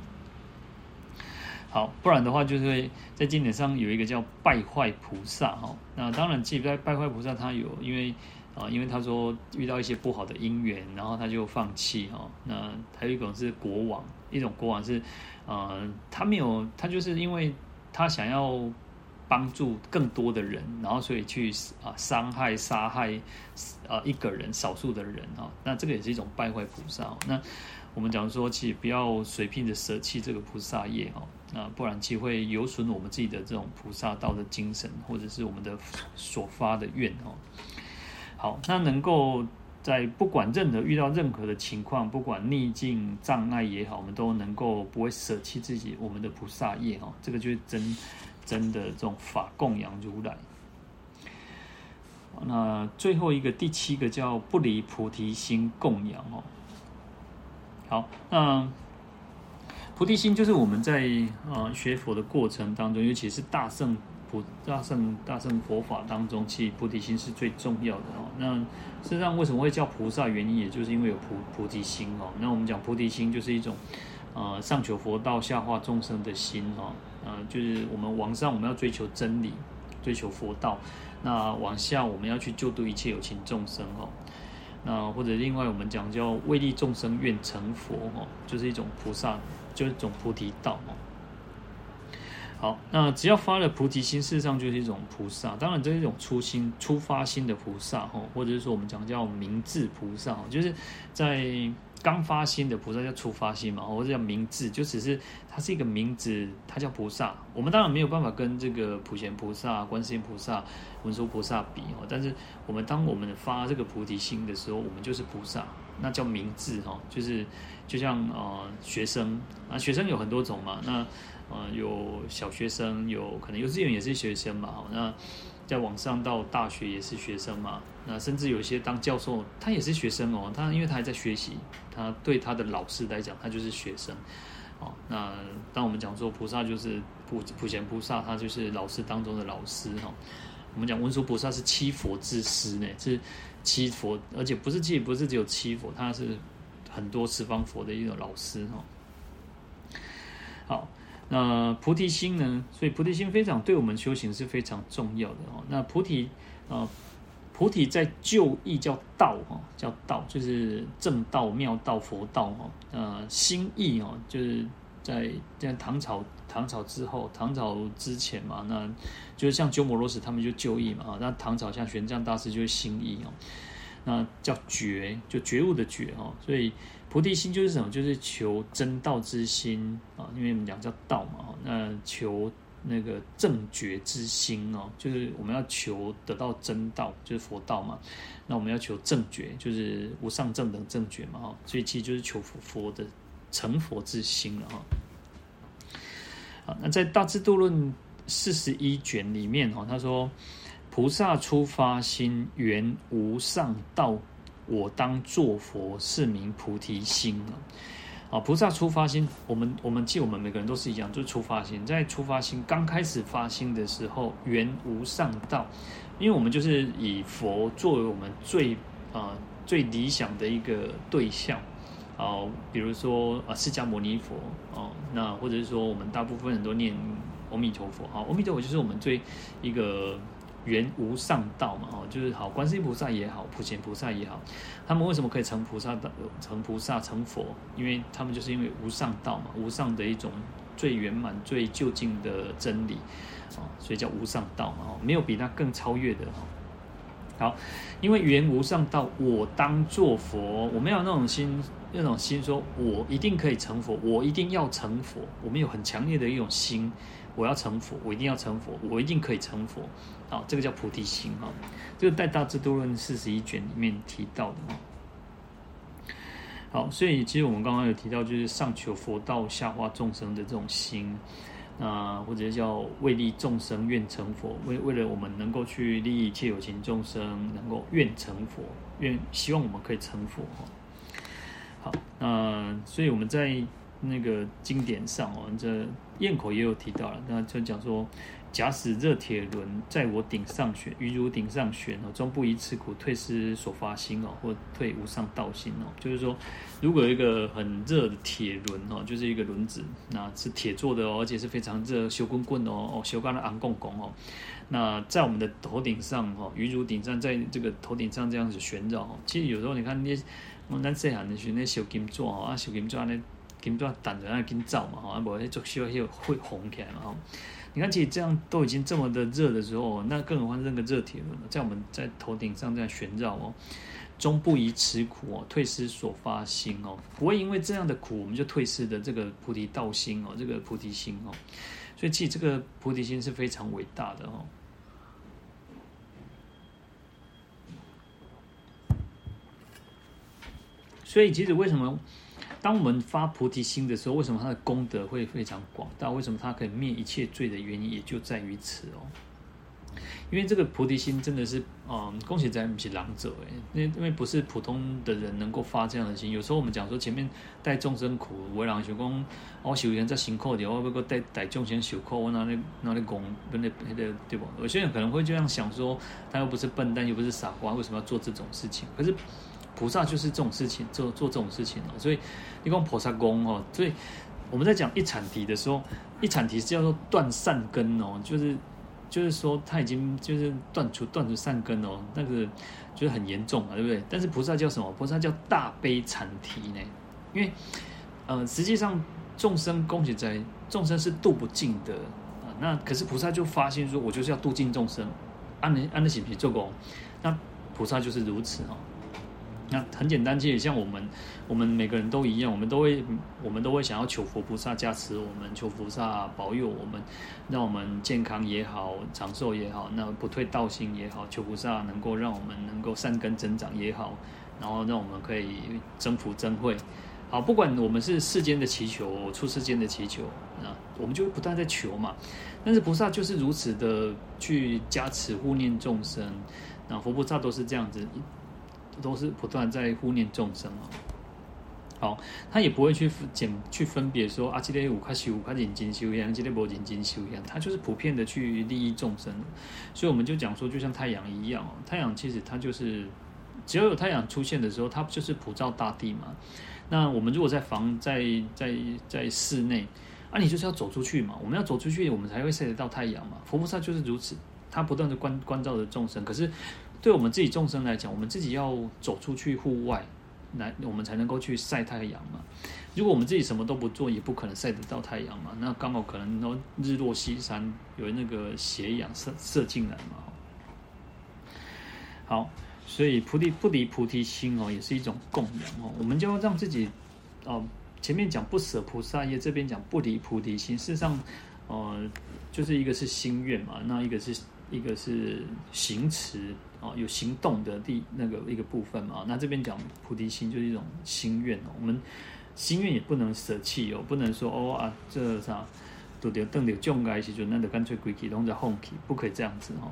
好，不然的话就是在经典上有一个叫败坏菩萨哈。那当然，既败败坏菩萨他有，因为啊，因为他说遇到一些不好的因缘，然后他就放弃哈。那还有一种是国王，一种国王是。呃，他没有，他就是因为他想要帮助更多的人，然后所以去啊伤害、杀害啊一个人、少数的人啊，那这个也是一种败坏菩萨。那我们讲说，其实不要随便的舍弃这个菩萨业哦，那不然其会有损我们自己的这种菩萨道的精神，或者是我们的所发的愿哦。好，那能够在不管任何遇到任何的情况，不管逆境障碍也好，我们都能够不会舍弃自己我们的菩萨业哦。这个就是真真的这种法供养如来。那最后一个第七个叫不离菩提心供养哦。好，那菩提心就是我们在呃学佛的过程当中，尤其是大圣菩大圣大圣佛法当中，其实菩提心是最重要的哦。那实际上为什么会叫菩萨？原因也就是因为有菩菩提心哦。那我们讲菩提心就是一种呃上求佛道，下化众生的心哦。呃，就是我们往上我们要追求真理，追求佛道；那往下我们要去救度一切有情众生哦。那或者另外我们讲叫为利众生愿成佛哦，就是一种菩萨，就是一种菩提道哦。好，那只要发了菩提心，事实上就是一种菩萨。当然这是一种初心、初发心的菩萨哦，或者是说我们讲叫明智菩萨，就是在。刚发心的菩萨叫初发心嘛，或者叫明智，就只是它是一个名字，它叫菩萨。我们当然没有办法跟这个普贤菩萨、观世音菩萨、文殊菩萨比哦。但是我们当我们发这个菩提心的时候，我们就是菩萨，那叫明智哈，就是就像呃学生啊，学生有很多种嘛，那呃有小学生，有可能幼稚园也是学生嘛，那。在网上到大学也是学生嘛，那甚至有些当教授，他也是学生哦。他因为他还在学习，他对他的老师来讲，他就是学生哦。那当我们讲说菩萨就是普普贤菩萨，他就是老师当中的老师哈。我们讲文殊菩萨是七佛之师呢，是七佛，而且不是七，不是只有七佛，他是很多十方佛的一种老师哈。好。那菩提心呢？所以菩提心非常对我们修行是非常重要的哦。那菩提啊，菩提在旧义叫道哈，叫道就是正道、妙道、佛道哈。呃，心义哦，就是在在唐朝唐朝之后，唐朝之前嘛，那就是像鸠摩罗什他们就旧义嘛啊。那唐朝像玄奘大师就是心义哦。那叫觉，就觉悟的觉哦，所以。菩提心就是什么？就是求真道之心啊，因为我们讲叫道嘛。那求那个正觉之心哦，就是我们要求得到真道，就是佛道嘛。那我们要求正觉，就是无上正等正觉嘛。哈，所以其实就是求佛佛的成佛之心了哈。好，那在《大智度论》四十一卷里面哈，他说：菩萨初发心，缘无上道。我当作佛，是名菩提心啊！菩萨初发心，我们我们记，我们每个人都是一样，就是初发心。在初发心刚开始发心的时候，缘无上道，因为我们就是以佛作为我们最啊、最理想的一个对象啊，比如说啊释迦牟尼佛哦，那或者是说我们大部分人都念阿弥陀佛，啊，阿弥陀佛就是我们最一个。缘无上道嘛，哦，就是好，观世音菩萨也好，普贤菩萨也好，他们为什么可以成菩萨的，成菩萨成佛？因为他们就是因为无上道嘛，无上的一种最圆满、最究竟的真理，啊，所以叫无上道嘛，哦，没有比那更超越的哈，好，因为缘无上道，我当作佛，我没有那种心，那种心说我一定可以成佛，我一定要成佛，我们有很强烈的一种心。我要成佛，我一定要成佛，我一定可以成佛，好，这个叫菩提心哈，这个在《大智度论》四十一卷里面提到的哈。好，所以其实我们刚刚有提到，就是上求佛道，下化众生的这种心，那或者叫为利众生愿成佛，为为了我们能够去利益一切有情众生，能够愿成佛，愿希望我们可以成佛哈。好，那所以我们在。那个经典上哦，这嚭口也有提到了，那就讲说，假使热铁轮在我顶上悬，于汝顶上悬哦，终不以此苦退失所发心哦，或退无上道心哦。就是说，如果有一个很热的铁轮哦，就是一个轮子，那是铁做的哦，而且是非常热，烧滚滚哦，哦，烧干的昂公公哦。那在我们的头顶上哦，于汝顶上，在这个头顶上这样子旋绕哦。其实有时候你看那些我们南西汉的时候那烧金纸哦，啊烧金纸那。金砖挡着那金灶嘛，哈，不，就需要又会红起来嘛，哈。你看，其实这样都已经这么的热的时候，那更何况是那个热铁轮在我们在头顶上这样旋绕哦，终不以此苦哦，退失所发心哦，不会因为这样的苦，我们就退失的这个菩提道心哦，这个菩提心哦，所以其实这个菩提心是非常伟大的哦。所以，其实为什么？当我们发菩提心的时候，为什么他的功德会非常广大？为什么他可以灭一切罪的原因，也就在于此哦。因为这个菩提心真的是，嗯，恭喜在不是狼者哎，因为因为不是普通的人能够发这样的心。有时候我们讲说前面带众生苦，为人想讲，我修行在辛苦的，我不过带带众生受苦，我哪里哪里讲，那那那个对不？有些人可能会这样想说，他又不是笨蛋，又不是傻瓜，为什么要做这种事情？可是。菩萨就是这种事情，做做这种事情哦，所以你讲菩萨功哦，所以我们在讲一阐提的时候，一阐提是叫做断善根哦，就是就是说他已经就是断除断除善根哦，那个就是很严重啊，对不对？但是菩萨叫什么？菩萨叫大悲禅提呢？因为呃，实际上众生恭喜在众生是度不尽的啊，那可是菩萨就发现说，我就是要度尽众生，安能安得起皮做工，那菩萨就是如此哦。那很简单，其实像我们，我们每个人都一样，我们都会，我们都会想要求佛菩萨加持我们，求菩萨保佑我们，让我们健康也好，长寿也好，那不退道心也好，求菩萨能够让我们能够善根增长也好，然后让我们可以增福增慧。好，不管我们是世间的祈求，出世间的祈求，那我们就不断在求嘛。但是菩萨就是如此的去加持护念众生，那佛菩萨都是这样子。都是不断在护念众生哦。好，他也不会去检去分别说啊，今天五块修五块认真修一样，今天不认真修一样，他就是普遍的去利益众生。所以我们就讲说，就像太阳一样哦，太阳其实它就是只要有太阳出现的时候，它就是普照大地嘛。那我们如果在房在在在室内，啊，你就是要走出去嘛。我们要走出去，我们才会晒得到太阳嘛。佛菩萨就是如此，他不断的关关照着众生，可是。对我们自己众生来讲，我们自己要走出去户外，来我们才能够去晒太阳嘛。如果我们自己什么都不做，也不可能晒得到太阳嘛。那刚好可能都日落西山，有那个斜阳射射进来嘛。好，所以菩提不离菩提心哦，也是一种供养哦。我们就要让自己哦，前面讲不舍菩萨业，这边讲不离菩提心。事实上，呃，就是一个是心愿嘛，那一个是一个是行持。哦，有行动的第那个一个部分嘛，那这边讲菩提心就是一种心愿哦，我们心愿也不能舍弃哦，不能说哦啊这啥都得等着将来时阵，那就干脆归去拢在放弃，不可以这样子哦。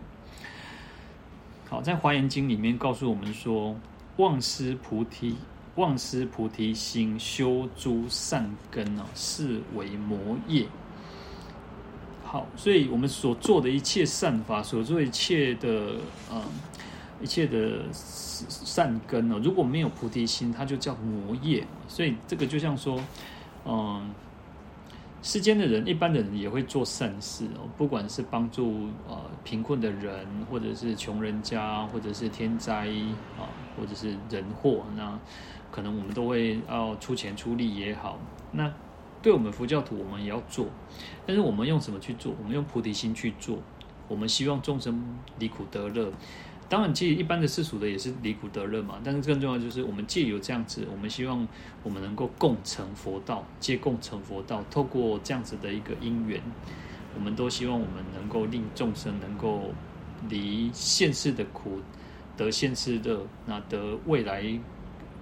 好，在华严经里面告诉我们说，忘失菩提，忘失菩提心，修诸善根哦，是为魔业。好，所以我们所做的一切善法，所做一切的嗯。一切的善根哦，如果没有菩提心，它就叫魔业。所以这个就像说，嗯，世间的人，一般的人也会做善事哦，不管是帮助呃贫困的人，或者是穷人家，或者是天灾啊，或者是人祸，那可能我们都会要出钱出力也好。那对我们佛教徒，我们也要做，但是我们用什么去做？我们用菩提心去做。我们希望众生离苦得乐。当然，其实一般的世俗的也是离苦得乐嘛。但是更重要就是，我们借由这样子，我们希望我们能够共成佛道，借共成佛道。透过这样子的一个因缘，我们都希望我们能够令众生能够离现世的苦得现世乐，那得未来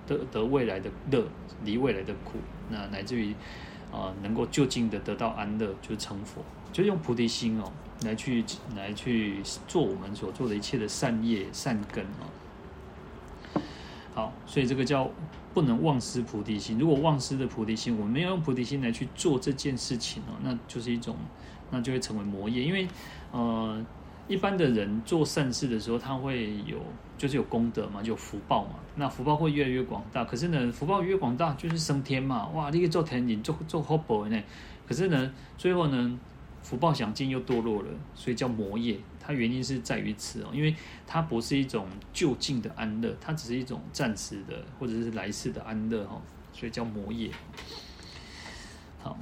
得得未来的乐，离未来的苦，那乃至于啊、能够就近的得到安乐，就是成佛，就用菩提心哦。来去来去做我们所做的一切的善业善根啊，好，所以这个叫不能忘失菩提心。如果忘失的菩提心，我们没有用菩提心来去做这件事情哦，那就是一种，那就会成为魔业。因为呃，一般的人做善事的时候，他会有就是有功德嘛，就有福报嘛，那福报会越来越广大。可是呢，福报越广大，就是升天嘛，哇，你可以做天人，做做好宝呢。可是呢，最后呢？福报享尽又堕落了，所以叫魔业。它原因是在于此哦，因为它不是一种就近的安乐，它只是一种暂时的或者是来世的安乐哈，所以叫魔业。好，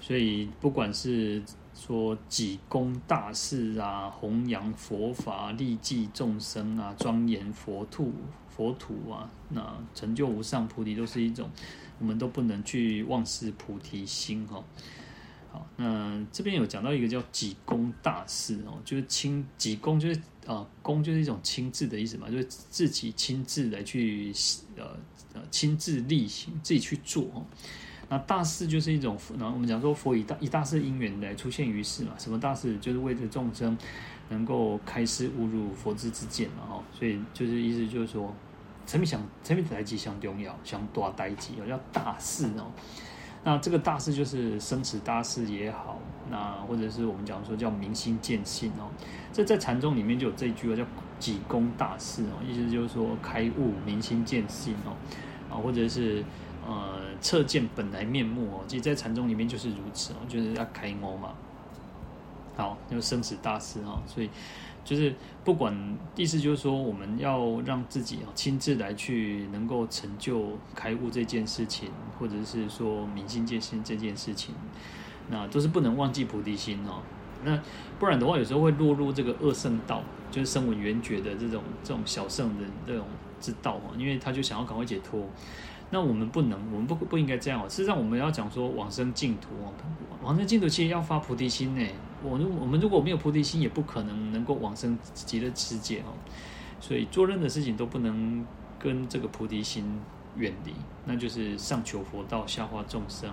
所以不管是说济公大事啊，弘扬佛法，利济众生啊，庄严佛土佛土啊，那成就无上菩提，都是一种，我们都不能去忘失菩提心哈。好，那这边有讲到一个叫济公大事哦，就是亲济公，就是啊，公就是一种亲自的意思嘛，就是自己亲自来去呃呃亲自力行，自己去做哦。那大事就是一种，然后我们讲说佛以大以大事因缘来出现于世嘛，什么大事就是为着众生能够开示悟入佛之之见嘛哈，所以就是意思就是说，什么想什么代志相重要，想大代志哦，叫大事哦。那这个大事就是生死大事也好，那或者是我们讲说叫明心见性哦，这在禅宗里面就有这一句话叫济公大事哦，意思就是说开悟明心见性哦，啊或者是。呃，彻见本来面目哦，其实，在禅宗里面就是如此哦，就是要开悟嘛。好，就生死大事哦，所以就是不管意思就是说，我们要让自己啊亲自来去能够成就开悟这件事情，或者是说明心见性这件事情，那都是不能忘记菩提心哦。那不然的话，有时候会落入这个二圣道，就是声闻缘觉的这种这种小圣人这种之道哦，因为他就想要赶快解脱。那我们不能，我们不不应该这样哦。事实上，我们要讲说往生净土哦，往生净土其实要发菩提心呢。我如我们如果没有菩提心，也不可能能够往生极乐世界哦。所以做任何事情都不能跟这个菩提心远离，那就是上求佛道，下化众生，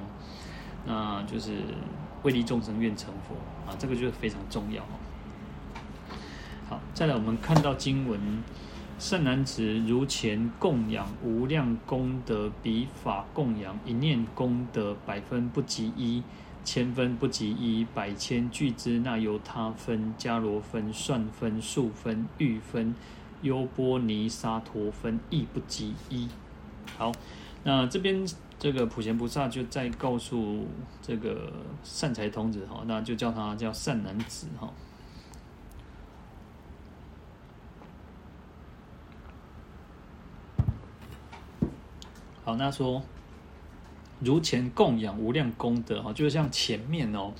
那就是为利众生愿成佛啊，这个就是非常重要哦。好，再来我们看到经文。善男子，如前供养无量功德，彼法供养一念功德，百分不及一，千分不及一，百千俱胝那由他分，迦罗分、算分、数分、喻分、优波尼沙陀分，亦不及一。好，那这边这个普贤菩萨就在告诉这个善财童子哈，那就叫他叫善男子哈。好，那说如前供养无量功德哈，就是像前面哦，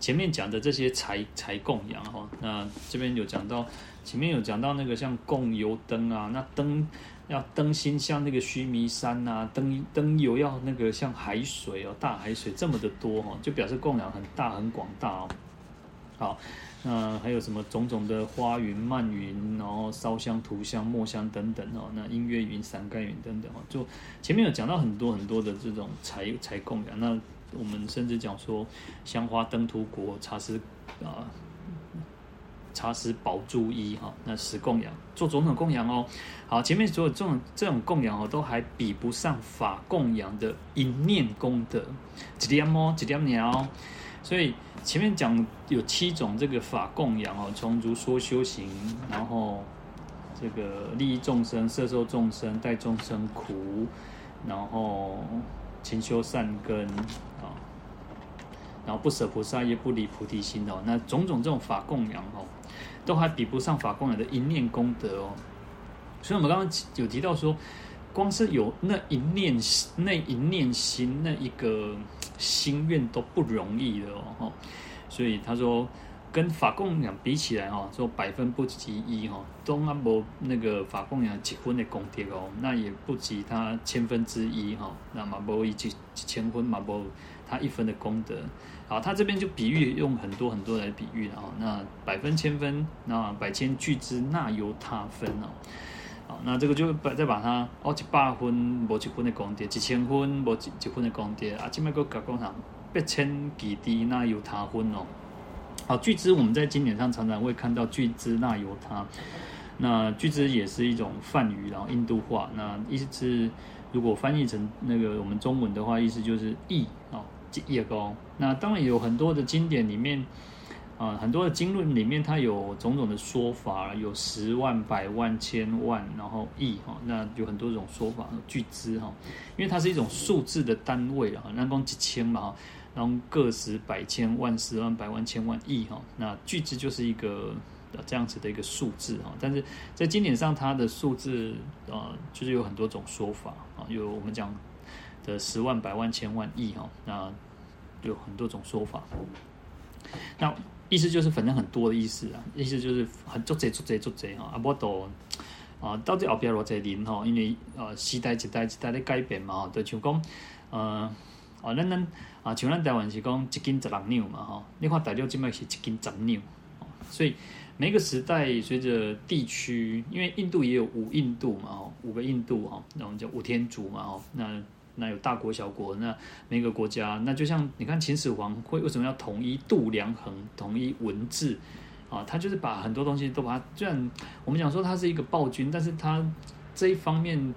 前面讲的这些财财供养哈，那这边有讲到，前面有讲到那个像供油灯啊，那灯要灯芯像那个须弥山呐，灯灯油要那个像海水哦，大海水这么的多哈，就表示供养很大很广大哦。好。那还有什么种种的花云、漫云，然后烧香、涂香、墨香等等哦。那音乐云、伞盖云等等哦，就前面有讲到很多很多的这种财财供养。那我们甚至讲说香花灯涂国、茶施啊、茶施宝珠衣哈。那十供养做种种供养哦。好，前面所有这种这种供养哦，都还比不上法供养的一念功德，几点哦，几点鸟。所以前面讲有七种这个法供养哦，从如说修行，然后这个利益众生、摄受众生、代众生苦，然后勤修善根啊，然后不舍菩萨业、不离菩提心哦，那种种这种法供养哦，都还比不上法供养的一念功德哦。所以我们刚刚有提到说，光是有那一念那一念心那一个。心愿都不容易的哦，所以他说跟法供养比起来哈，说百分不及一哈，都阿无那个法供养结婚的功德哦，那也不及他千分之一哈，那嘛无一几千分嘛无他一分的功德。好，他这边就比喻用很多很多来比喻了哈，那百分千分，那百千俱胝那由他分哦。那这个就把再把它哦，一百分无一分的功德，一千分无一分的功德啊，这边个讲上八千几滴那由他分哦。好，俱胝我们在经典上常常会看到俱胝那由他，那俱胝也是一种梵语，然后印度话，那意思是如果翻译成那个我们中文的话，意思就是亿哦，亿个。那当然有很多的经典里面。啊，很多的经论里面，它有种种的说法，有十万、百万、千万，然后亿哈，那有很多种说法，巨资哈，因为它是一种数字的单位啊，那光几千嘛，然后个十、百千万、十万、百万、千万、亿哈，那巨资就是一个这样子的一个数字哈，但是在经典上，它的数字啊，就是有很多种说法啊，有我们讲的十万、百万、千万、亿哈，那有很多种说法。那意思就是反正很多的意思啊，意思就是很做贼做贼做贼哈，啊不都啊到底后边偌济人哈，因为呃时代一代一代在改变嘛，就像讲呃啊咱咱啊像咱台湾是讲一斤十六两嘛哈，你看大陆这边是一斤十两，所以每个时代随着地区，因为印度也有五印度嘛吼，五个印度哈，那我们叫五天竺嘛哈，那。那有大国小国，那每个国家，那就像你看秦始皇会为什么要统一度量衡、统一文字啊？他就是把很多东西都把它，虽然我们讲说他是一个暴君，但是他这一方面，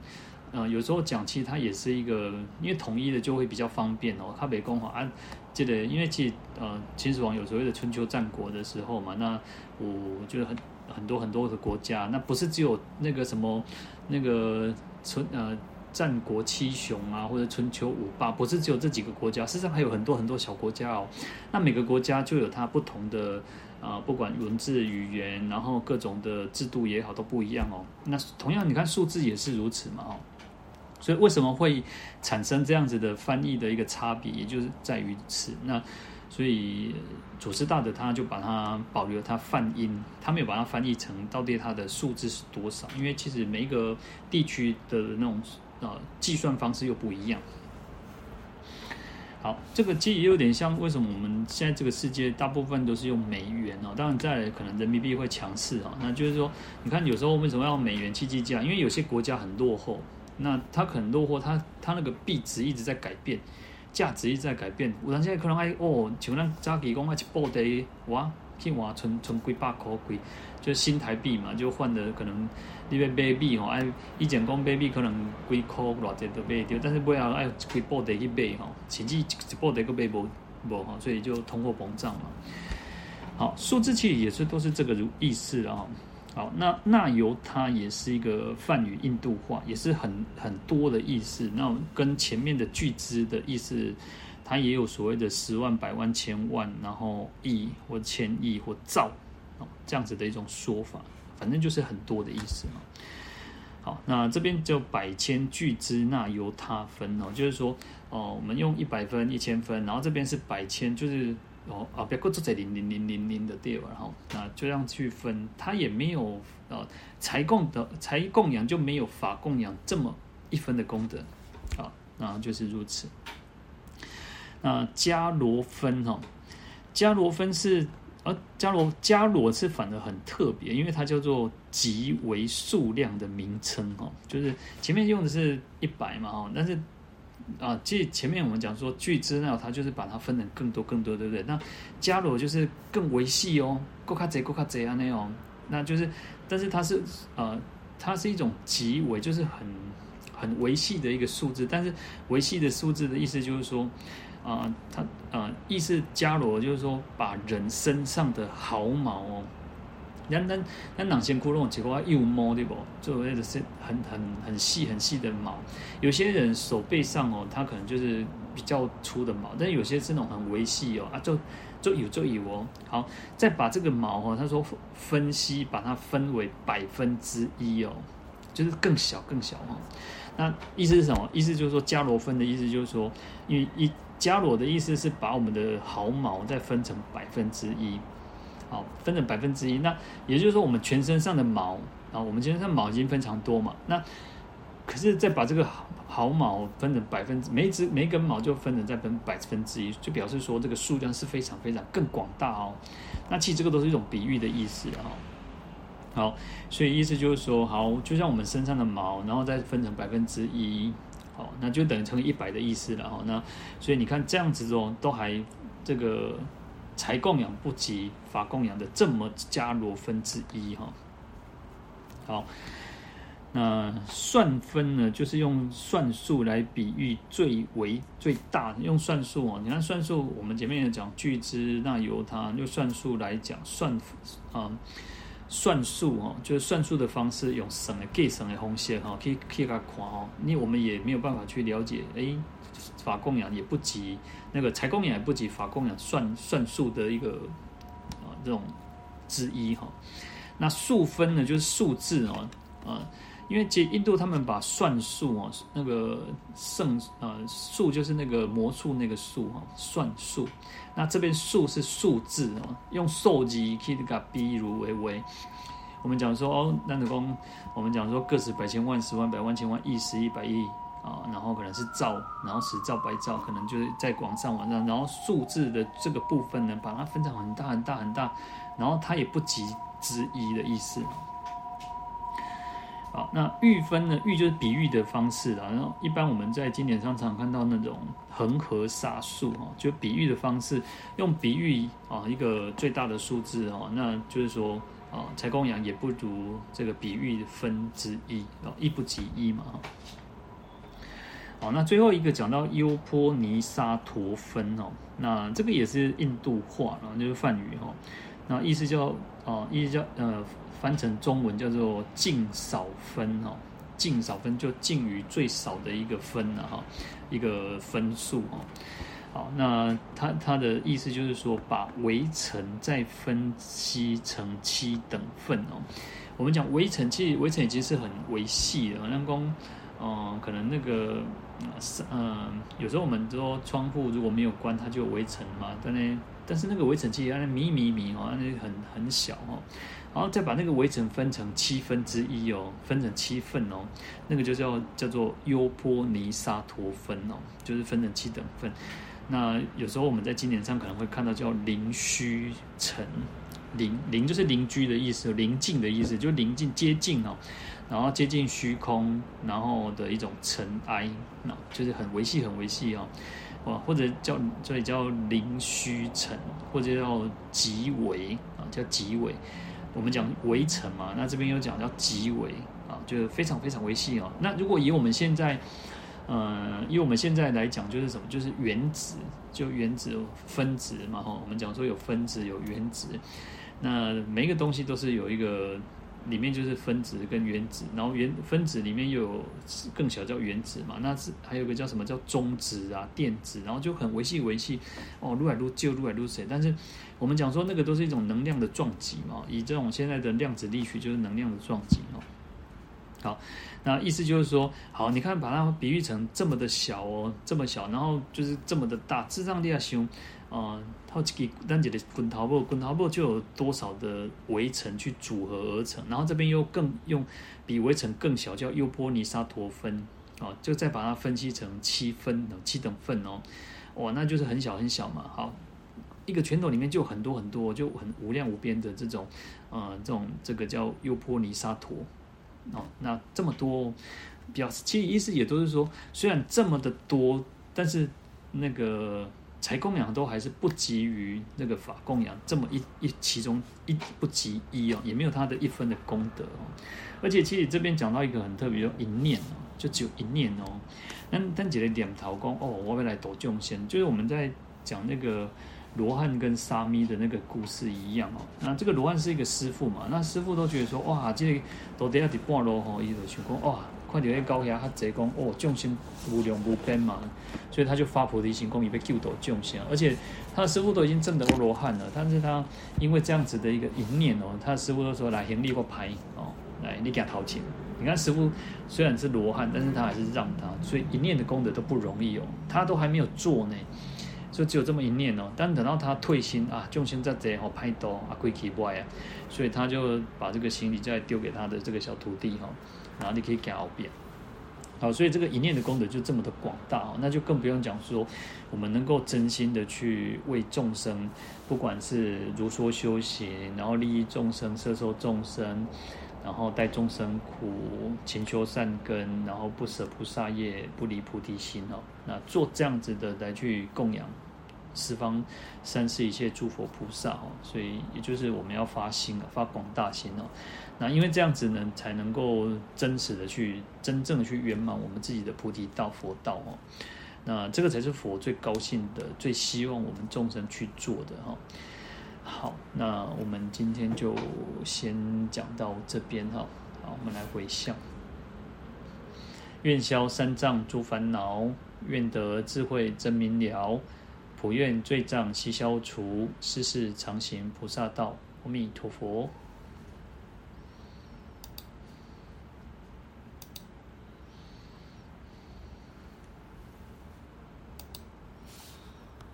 呃，有时候讲其实他也是一个，因为统一的就会比较方便哦。他北宫哈啊，记得因为其实呃秦始皇有所谓的春秋战国的时候嘛，那我觉得很很多很多的国家，那不是只有那个什么那个春呃。战国七雄啊，或者春秋五霸，不是只有这几个国家，事实上还有很多很多小国家哦。那每个国家就有它不同的啊、不管文字语言，然后各种的制度也好，都不一样哦。那同样，你看数字也是如此嘛哦。所以为什么会产生这样子的翻译的一个差别，也就是在于此。那所以祖师大德他就把它保留它梵音，他没有把它翻译成到底它的数字是多少，因为其实每一个地区的那种。啊，计算方式又不一样。好，这个其实也有点像为什么我们现在这个世界大部分都是用美元哦，当然再来可能人民币会强势啊。那就是说，你看有时候为什么要美元去计价？因为有些国家很落后，那它可能落后，它它那个币值一直在改变，价值一直在改变。我现在可能还哦，像咱早期讲啊，一布袋哇，去换存存几百块几，就是新台币嘛，就换的可能。你要买币吼，哎，以前讲买币可能几块偌济都买掉，但是不要哎几布袋去买吼，甚至一布袋个买无无吼，所以就通货膨胀嘛。好，数字其实也是都是这个如意思啊。好，那那由它也是一个梵语印度话，也是很很多的意思。那跟前面的巨资的意思，它也有所谓的十万、百万、千万，然后亿或千亿或兆，哦，这样子的一种说法。反正就是很多的意思嘛。好，那这边就百千俱胝那由他分哦，就是说哦，我们用一百分、一千分，然后这边是百千，就是哦啊，别过做在零零零零零的地方，然后那就这样去分，它也没有呃财供的财供养就没有法供养这么一分的功德啊，那就是如此。那迦罗分哈，迦罗分是。而迦罗迦罗是反而很特别，因为它叫做极为数量的名称哦，就是前面用的是一百嘛哦，但是啊，即前面我们讲说巨资那它就是把它分成更多更多，对不对？那迦罗就是更维系哦，够卡贼够卡贼啊那种，那就是，但是它是呃，它是一种极为就是很很维系的一个数字，但是维系的数字的意思就是说。啊，他啊，意思伽罗就是说，把人身上的毫毛哦，咱咱咱哪些窟窿结果又毛对不？就那个是很很很细很细的毛。有些人手背上哦，他可能就是比较粗的毛，但有些是那种很微细哦啊，就就有就有哦。好，再把这个毛哦，他说分析，把它分为百分之一哦，就是更小更小哦。那意思是什么？意思就是说伽罗分的意思就是说，因为一。伽罗的意思是把我们的毫毛再分成百分之一，好，分成百分之一。那也就是说，我们全身上的毛啊，我们全身上毛已经非常多嘛。那可是再把这个毫毛分成百分之，每只每根毛就分成再分百分之一，就表示说这个数量是非常非常更广大哦。那其实这个都是一种比喻的意思啊。好，所以意思就是说，好，就像我们身上的毛，然后再分成百分之一。好，那就等于乘以一百的意思了哈。那所以你看这样子哦，都还这个财供养不及法供养的这么加罗分之一哈。好，那算分呢，就是用算数来比喻最为最大，用算数哦。你看算数，我们前面也讲巨资那由他用算数来讲算啊。算术哦，就是算术的方式，用什么计算的红线哈，可以可以给他看哦。你我们也没有办法去了解，哎，法供养也不及那个财供养也不及法供养算算术的一个啊这种之一哈。那数分呢，就是数字哦，啊，因为其实印度他们把算术哦，那个圣呃术就是那个魔术那个术哈，算术。那这边数是数字哦，用数字去给它比如为为。我们讲说哦，那的公，我们讲说个十百千万十万百万千万亿十亿百亿啊，然后可能是兆，然后十兆百兆，可能就是在广上往上，然后数字的这个部分呢，把它分成很大很大很大，然后它也不及之一的意思。好，那喻分呢？喻就是比喻的方式啦。然后一般我们在经典上常看到那种恒河沙数哦，就比喻的方式，用比喻啊一个最大的数字哦，那就是说啊，财供养也不如这个比喻分之一啊，一不及一嘛哈。好，那最后一个讲到优波尼沙陀分哦，那这个也是印度话，然后就是梵语哦那意思叫啊，意思叫呃。翻成中文叫做“净少分”哦，“净少分”就净于最少的一个分了哈，一个分数哦。好，那它它的意思就是说，把微尘再分析成七等份哦。我们讲微尘，其实微尘已经是很微细的，好像讲，嗯，可能那个，嗯，有时候我们说窗户如果没有关，它就有微尘嘛。但呢，但是那个微尘其实那迷迷迷哦，那很很小哦。然后再把那个微尘分成七分之一哦，分成七份哦，那个就叫叫做优波尼沙陀分哦，就是分成七等份。那有时候我们在经典上可能会看到叫邻虚尘，邻邻就是邻居的意思，邻近的意思，就邻近接近哦，然后接近虚空，然后的一种尘埃，那就是很微细很微细哦，哦或者叫所以叫邻虚尘，或者叫极微啊，叫极微。我们讲微尘嘛，那这边又讲叫极微啊，就是非常非常微细哦。那如果以我们现在，呃，以我们现在来讲，就是什么？就是原子，就原子分子嘛，哈。我们讲说有分子有原子，那每一个东西都是有一个。里面就是分子跟原子，然后原分子里面有更小叫原子嘛，那是还有个叫什么叫中子啊电子，然后就很维系维系哦，撸来撸就撸来撸谁？但是我们讲说那个都是一种能量的撞击嘛，以这种现在的量子力学就是能量的撞击哦。好，那意思就是说，好，你看把它比喻成这么的小哦，这么小，然后就是这么的大，智障力啊熊。啊，好几个单节的滚桃布，滚桃布就有多少的微尘去组合而成，然后这边又更用比微尘更小，叫优波尼沙陀分，哦，就再把它分析成七分，七等份哦，哇，那就是很小很小嘛。好，一个拳头里面就很多很多，就很无量无边的这种，呃，这种这个叫优波尼沙陀，哦，那这么多，表示其实意思也都是说，虽然这么的多，但是那个。财供养都还是不及于那个法供养这么一一其中一不及一哦，也没有他的一分的功德哦。而且其实这边讲到一个很特别，就一念哦，就只有一念哦。但但几个点头功哦，我要来度众生，就是我们在讲那个罗汉跟沙弥的那个故事一样哦。那这个罗汉是一个师父嘛，那师父都觉得说哇，这个都得要得半路吼，伊就想讲哇。看到那高压，他直接讲哦，众生无量无边嘛，所以他就发菩提心，讲以被救度众生。而且他的师傅都已经证得罗汉了，但是他因为这样子的一个一念哦，他的师傅都说来行李或牌哦，来你给他掏钱。你看师傅虽然是罗汉，但是他还是让他，所以一念的功德都不容易哦，他都还没有做呢，就只有这么一念哦。但等到他退心啊，众生在这哦拍刀啊归去外啊，所以他就把这个行李再丢给他的这个小徒弟哈。然后你可以改变，好，所以这个一念的功德就这么的广大哦，那就更不用讲说，我们能够真心的去为众生，不管是如说修行，然后利益众生、摄受众生，然后带众生苦，勤修善根，然后不舍菩萨业，不离菩提心哦，那做这样子的来去供养十方三世一切诸佛菩萨哦，所以也就是我们要发心啊，发广大心哦。那因为这样子呢，才能够真实的去真正的去圆满我们自己的菩提道佛道哦。那这个才是佛最高兴的，最希望我们众生去做的哈。好，那我们今天就先讲到这边哈。好，我们来回向，愿消三障诸烦恼，愿得智慧真明了，普愿罪障悉消除，世世常行菩萨道。阿弥陀佛。